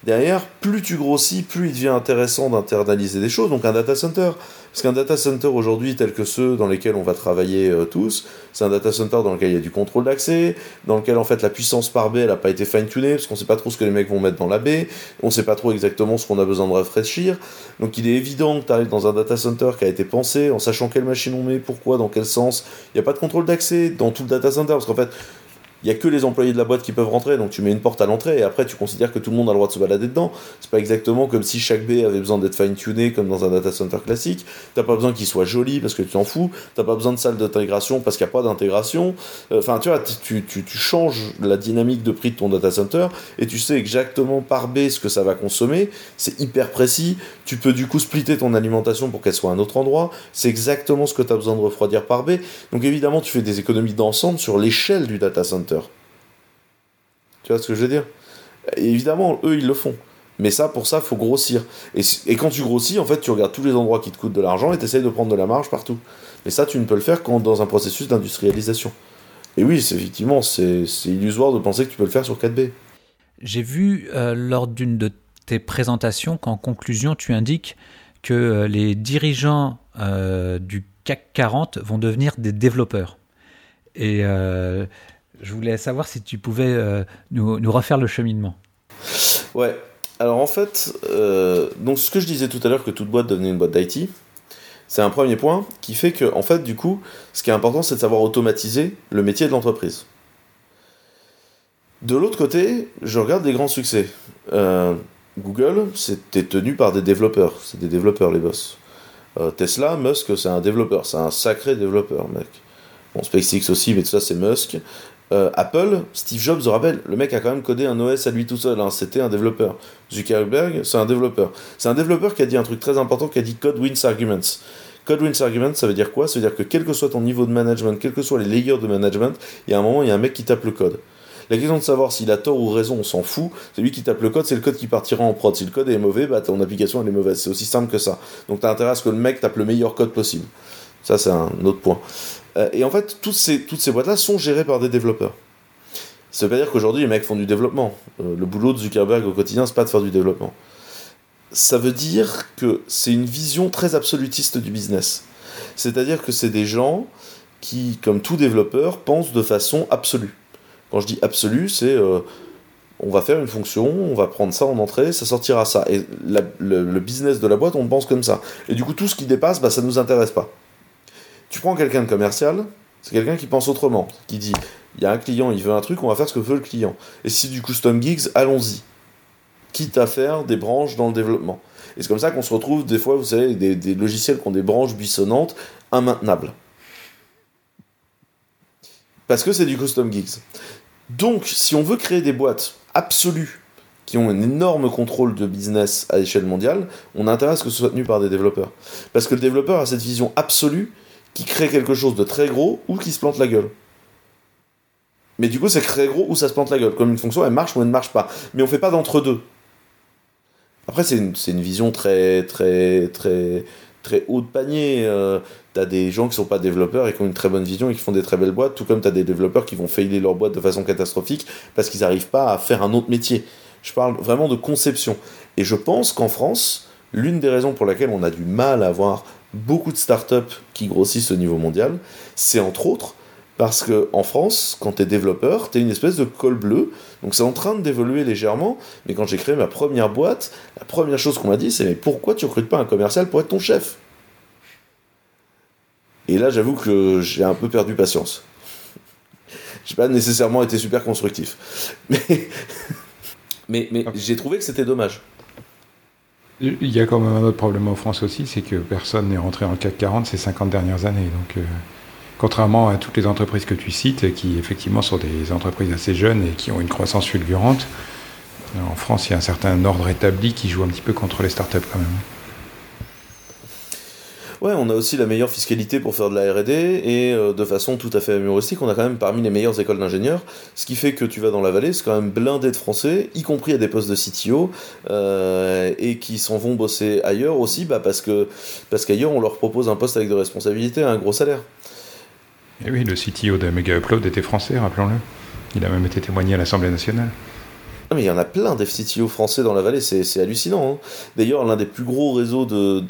derrière, plus tu grossis, plus il devient intéressant d'internaliser des choses. Donc un data center, parce qu'un data center aujourd'hui, tel que ceux dans lesquels on va travailler euh, tous, c'est un data center dans lequel il y a du contrôle d'accès, dans lequel en fait la puissance par baie n'a pas été fine-tunée, parce qu'on ne sait pas trop ce que les mecs vont mettre dans la baie, on ne sait pas trop exactement ce qu'on a besoin de rafraîchir. Donc il est évident que tu arrives dans un data center qui a été pensé en sachant quelle machine on met, pourquoi, dans quel sens. Il n'y a pas de contrôle d'accès dans tout le data center, parce qu'en fait, il n'y a que les employés de la boîte qui peuvent rentrer, donc tu mets une porte à l'entrée et après tu considères que tout le monde a le droit de se balader dedans. C'est pas exactement comme si chaque baie avait besoin d'être fine-tuné comme dans un data center classique. T'as pas besoin qu'il soit joli parce que tu t'en fous. T'as pas besoin de salle d'intégration parce qu'il n'y a pas d'intégration. Euh, enfin, tu vois, tu, tu, tu, changes la dynamique de prix de ton data center et tu sais exactement par baie ce que ça va consommer. C'est hyper précis. Tu peux du coup splitter ton alimentation pour qu'elle soit à un autre endroit. C'est exactement ce que tu as besoin de refroidir par baie. Donc évidemment, tu fais des économies d'ensemble sur l'échelle du data center. Tu vois ce que je veux dire? Évidemment, eux, ils le font. Mais ça, pour ça, faut grossir. Et, quand tu grossis, en fait, tu regardes tous les endroits qui te coûtent de l'argent et tu essayes de prendre de la marge partout. Mais ça, tu ne peux le faire qu'en dans un processus d'industrialisation. Et oui, effectivement, c'est illusoire de penser que tu peux le faire sur 4B. J'ai vu euh, lors d'une de tes présentations qu'en conclusion, tu indiques que euh, les dirigeants euh, du CAC 40 vont devenir des développeurs. Et je voulais savoir si tu pouvais euh, nous, refaire le cheminement. Ouais. Alors en fait, euh, donc ce que je disais tout à l'heure que toute boîte devenait une boîte d'IT, c'est un premier point qui fait que en fait du coup, ce qui est important, c'est de savoir automatiser le métier de l'entreprise. De l'autre côté, je regarde des grands succès. Euh, Google, c'était tenu par des développeurs. C'est des développeurs les boss. Tesla, Musk, c'est un développeur. C'est un sacré développeur, mec. Bon, SpaceX aussi, mais tout ça, c'est Musk. Euh, Apple, Steve Jobs, je rappelle, le mec a quand même codé un OS à lui tout seul, hein. c'était un développeur. Zuckerberg, c'est un développeur. C'est un développeur qui a dit un truc très important, qui a dit Code Wins Arguments. Code Wins Arguments, ça veut dire quoi? Ça veut dire que quel que soit ton niveau de management, quels que soient les layers de management, il y a un moment, il y a un mec qui tape le code. La question de savoir s'il a tort ou raison, on s'en fout. C'est lui qui tape le code, c'est le code qui partira en prod. Si le code est mauvais, bah ton application elle est mauvaise. C'est aussi simple que ça. Donc t'as intérêt à ce que le mec tape le meilleur code possible. Ça, c'est un autre point. Euh, et en fait, toutes ces, boîtes-là sont gérées par des développeurs. Ça veut pas dire qu'aujourd'hui les mecs font du développement. Euh, le boulot de Zuckerberg au quotidien, c'est pas de faire du développement. Ça veut dire que c'est une vision très absolutiste du business. C'est-à-dire que c'est des gens qui, comme tout développeur, pensent de façon absolue. Quand je dis absolue, c'est euh, on va faire une fonction, on va prendre ça en entrée, ça sortira ça. Et le, business de la boîte, on pense comme ça. Et du coup, tout ce qui dépasse, bah, ça ne nous intéresse pas. Tu prends quelqu'un de commercial, c'est quelqu'un qui pense autrement, qui dit il y a un client, il veut un truc, on va faire ce que veut le client. Et si du custom gigs, allons-y. Quitte à faire des branches dans le développement. Et c'est comme ça qu'on se retrouve des fois, vous savez, des, logiciels qui ont des branches buissonnantes immaintenables. Parce que c'est du custom gigs. Donc, si on veut créer des boîtes absolues qui ont un énorme contrôle de business à l'échelle mondiale, on a que ce soit tenu par des développeurs. Parce que le développeur a cette vision absolue qui crée quelque chose de très gros ou qui se plante la gueule. Mais du coup, c'est très gros ou ça se plante la gueule. Comme une fonction, elle marche ou elle ne marche pas. Mais on fait pas d'entre-deux. Après, c'est une, vision très, très, très, très haut de panier. Euh, t'as des gens qui sont pas développeurs et qui ont une très bonne vision et qui font des très belles boîtes, tout comme t'as des développeurs qui vont failer leur boîte de façon catastrophique parce qu'ils n'arrivent pas à faire un autre métier. Je parle vraiment de conception. Et je pense qu'en France, l'une des raisons pour laquelle on a du mal à avoir beaucoup de startups qui grossissent au niveau mondial, c'est entre autres parce que en France, quand tu es développeur, tu es une espèce de col bleu. Donc c'est en train d'évoluer légèrement. Mais quand j'ai créé ma première boîte, la première chose qu'on m'a dit, c'est mais pourquoi tu recrutes pas un commercial pour être ton chef? Et là, j'avoue que j'ai un peu perdu patience. *laughs* j'ai pas nécessairement été super constructif. *laughs* Mais, mais, mais j'ai trouvé que c'était dommage. Il y a quand même un autre problème en France aussi, c'est que personne n'est rentré en CAC 40 ces 50 dernières années. Donc. Euh, Contrairement à toutes les entreprises que tu cites, qui effectivement sont des entreprises assez jeunes et qui ont une croissance fulgurante, en France, il y a un certain ordre établi qui joue un petit peu contre les startups quand même. Ouais, on a aussi la meilleure fiscalité pour faire de la R&D et euh, de façon tout à fait humoristique, on a quand même parmi les meilleures écoles d'ingénieurs, ce qui fait que tu vas dans la vallée, c'est quand même blindé de Français, y compris à des postes de CTO, euh, et qui s'en vont bosser ailleurs aussi, bah parce que parce qu'ailleurs on leur propose un poste avec de responsabilité, un gros salaire. Et eh oui, le CTO de Mega Upload était français, rappelons-le. Il a même été témoigné à l'Assemblée nationale. Mais il y en a plein des CTO français dans la vallée, c'est hallucinant. Hein. D'ailleurs, l'un des plus gros réseaux de,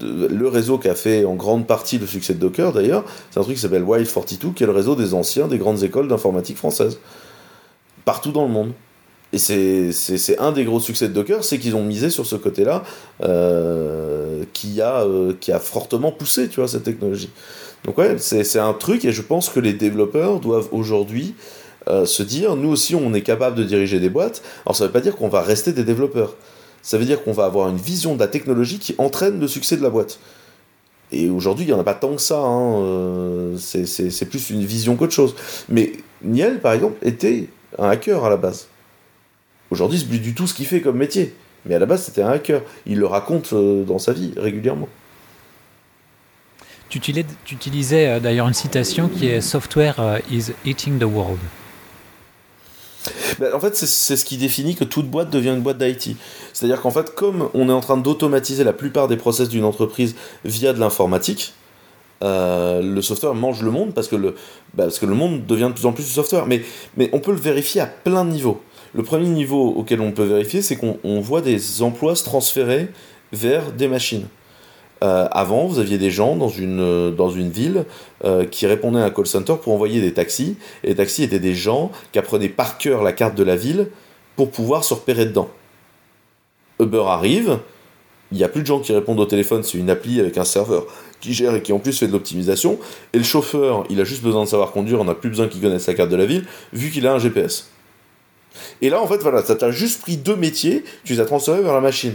Le réseau qui a fait en grande partie le succès de Docker, d'ailleurs, c'est un truc qui s'appelle Wild42, qui est le réseau des anciens des grandes écoles d'informatique françaises. Partout dans le monde. Et c'est un des gros succès de Docker, c'est qu'ils ont misé sur ce côté-là euh, qui, a, euh, qui a fortement poussé tu vois, cette technologie. Donc ouais, c'est un truc et je pense que les développeurs doivent aujourd'hui euh, se dire, nous aussi on est capable de diriger des boîtes. Alors ça ne veut pas dire qu'on va rester des développeurs. Ça veut dire qu'on va avoir une vision de la technologie qui entraîne le succès de la boîte. Et aujourd'hui, il n'y en a pas tant que ça. Hein. Euh, c'est plus une vision qu'autre chose. Mais Niel, par exemple, était un hacker à la base. Aujourd'hui, c'est plus du tout ce qu'il fait comme métier. Mais à la base, c'était un hacker. Il le raconte euh, dans sa vie régulièrement. Tu utilisais, d'ailleurs une citation qui est Software is eating the world. Ben, en fait, c'est ce qui définit que toute boîte devient une boîte d'IT. C'est-à-dire qu'en fait, comme on est en train d'automatiser la plupart des process d'une entreprise via de l'informatique, euh, le software mange le monde parce que le, ben, parce que le monde devient de plus en plus du software. Mais, mais on peut le vérifier à plein de niveaux. Le premier niveau auquel on peut vérifier, c'est qu'on voit des emplois se transférer vers des machines. Euh, avant, vous aviez des gens dans une, euh, dans une ville euh, qui répondaient à un call center pour envoyer des taxis. Et les taxis étaient des gens qui apprenaient par cœur la carte de la ville pour pouvoir se repérer dedans. Uber arrive, il n'y a plus de gens qui répondent au téléphone, c'est une appli avec un serveur qui gère et qui en plus fait de l'optimisation. Et le chauffeur, il a juste besoin de savoir conduire, on n'a plus besoin qu'il connaisse la carte de la ville, vu qu'il a un GPS. Et là, en fait, voilà, ça t'a juste pris deux métiers, tu les as transférés vers la machine.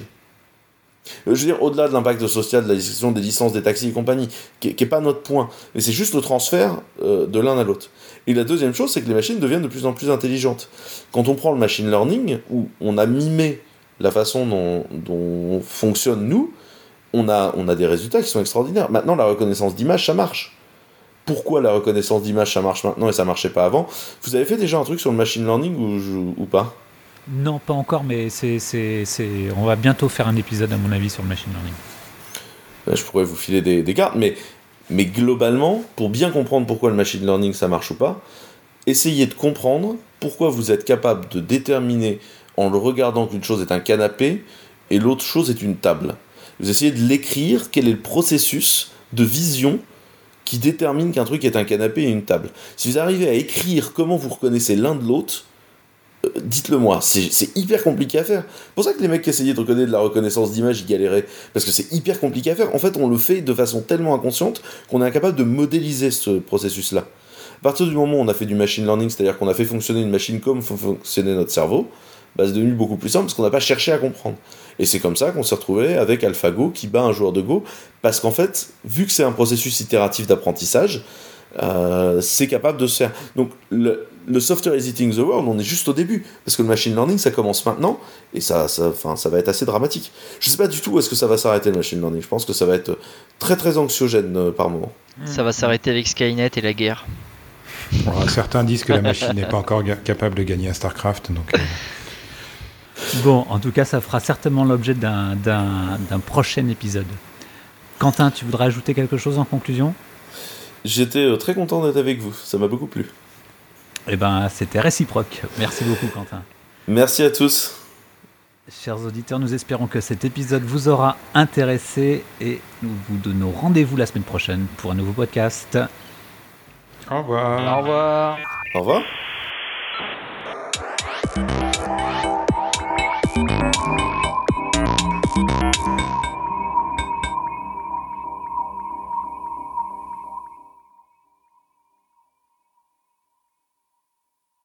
Euh, je veux dire, au-delà de l'impact social, de la discussion des licences des taxis et compagnie, qui n'est pas notre point, mais c'est juste le transfert euh, de l'un à l'autre. Et la deuxième chose, c'est que les machines deviennent de plus en plus intelligentes. Quand on prend le machine learning, où on a mimé la façon dont, dont fonctionne nous, on a, on a des résultats qui sont extraordinaires. Maintenant, la reconnaissance d'image, ça marche. Pourquoi la reconnaissance d'image, ça marche maintenant et ça marchait pas avant? Vous avez fait déjà un truc sur le machine learning ou pas? Non, pas encore, mais c'est, c'est, on va bientôt faire un épisode, à mon avis, sur le machine learning. je pourrais vous filer des, des, cartes, mais, mais globalement, pour bien comprendre pourquoi le machine learning ça marche ou pas, essayez de comprendre pourquoi vous êtes capable de déterminer en le regardant qu'une chose est un canapé et l'autre chose est une table. Vous essayez de l'écrire, quel est le processus de vision qui détermine qu'un truc est un canapé et une table. Si vous arrivez à écrire comment vous reconnaissez l'un de l'autre, euh, dites-le moi, c'est hyper compliqué à faire. C'est pour ça que les mecs qui essayaient de reconnaître de la reconnaissance d'image, ils galéraient. Parce que c'est hyper compliqué à faire. En fait, on le fait de façon tellement inconsciente qu'on est incapable de modéliser ce processus-là. À partir du moment où on a fait du machine learning, c'est-à-dire qu'on a fait fonctionner une machine comme fonctionnait notre cerveau, bah, c'est devenu beaucoup plus simple parce qu'on n'a pas cherché à comprendre. Et c'est comme ça qu'on s'est retrouvé avec AlphaGo qui bat un joueur de Go, parce qu'en fait, vu que c'est un processus itératif d'apprentissage, euh, c'est capable de se faire. Donc le, software is eating the world, on est juste au début, parce que le machine learning, ça commence maintenant, et ça, ça, ça va être assez dramatique. Je sais pas du tout où est-ce que ça va s'arrêter le machine learning, je pense que ça va être très très anxiogène euh, par moment. Ça va s'arrêter avec Skynet et la guerre. certains disent que la machine n'est pas encore capable de gagner à StarCraft, donc... Euh, *laughs* Bon, en tout cas, ça fera certainement l'objet d'un prochain épisode. Quentin, tu voudrais ajouter quelque chose en conclusion? J'étais euh, très content d'être avec vous, ça m'a beaucoup plu. Eh ben, c'était réciproque. Merci beaucoup, Quentin. Merci à tous. Chers auditeurs, nous espérons que cet épisode vous aura intéressé et nous vous donnons rendez-vous la semaine prochaine pour un nouveau podcast. Au revoir. Au revoir. Au revoir.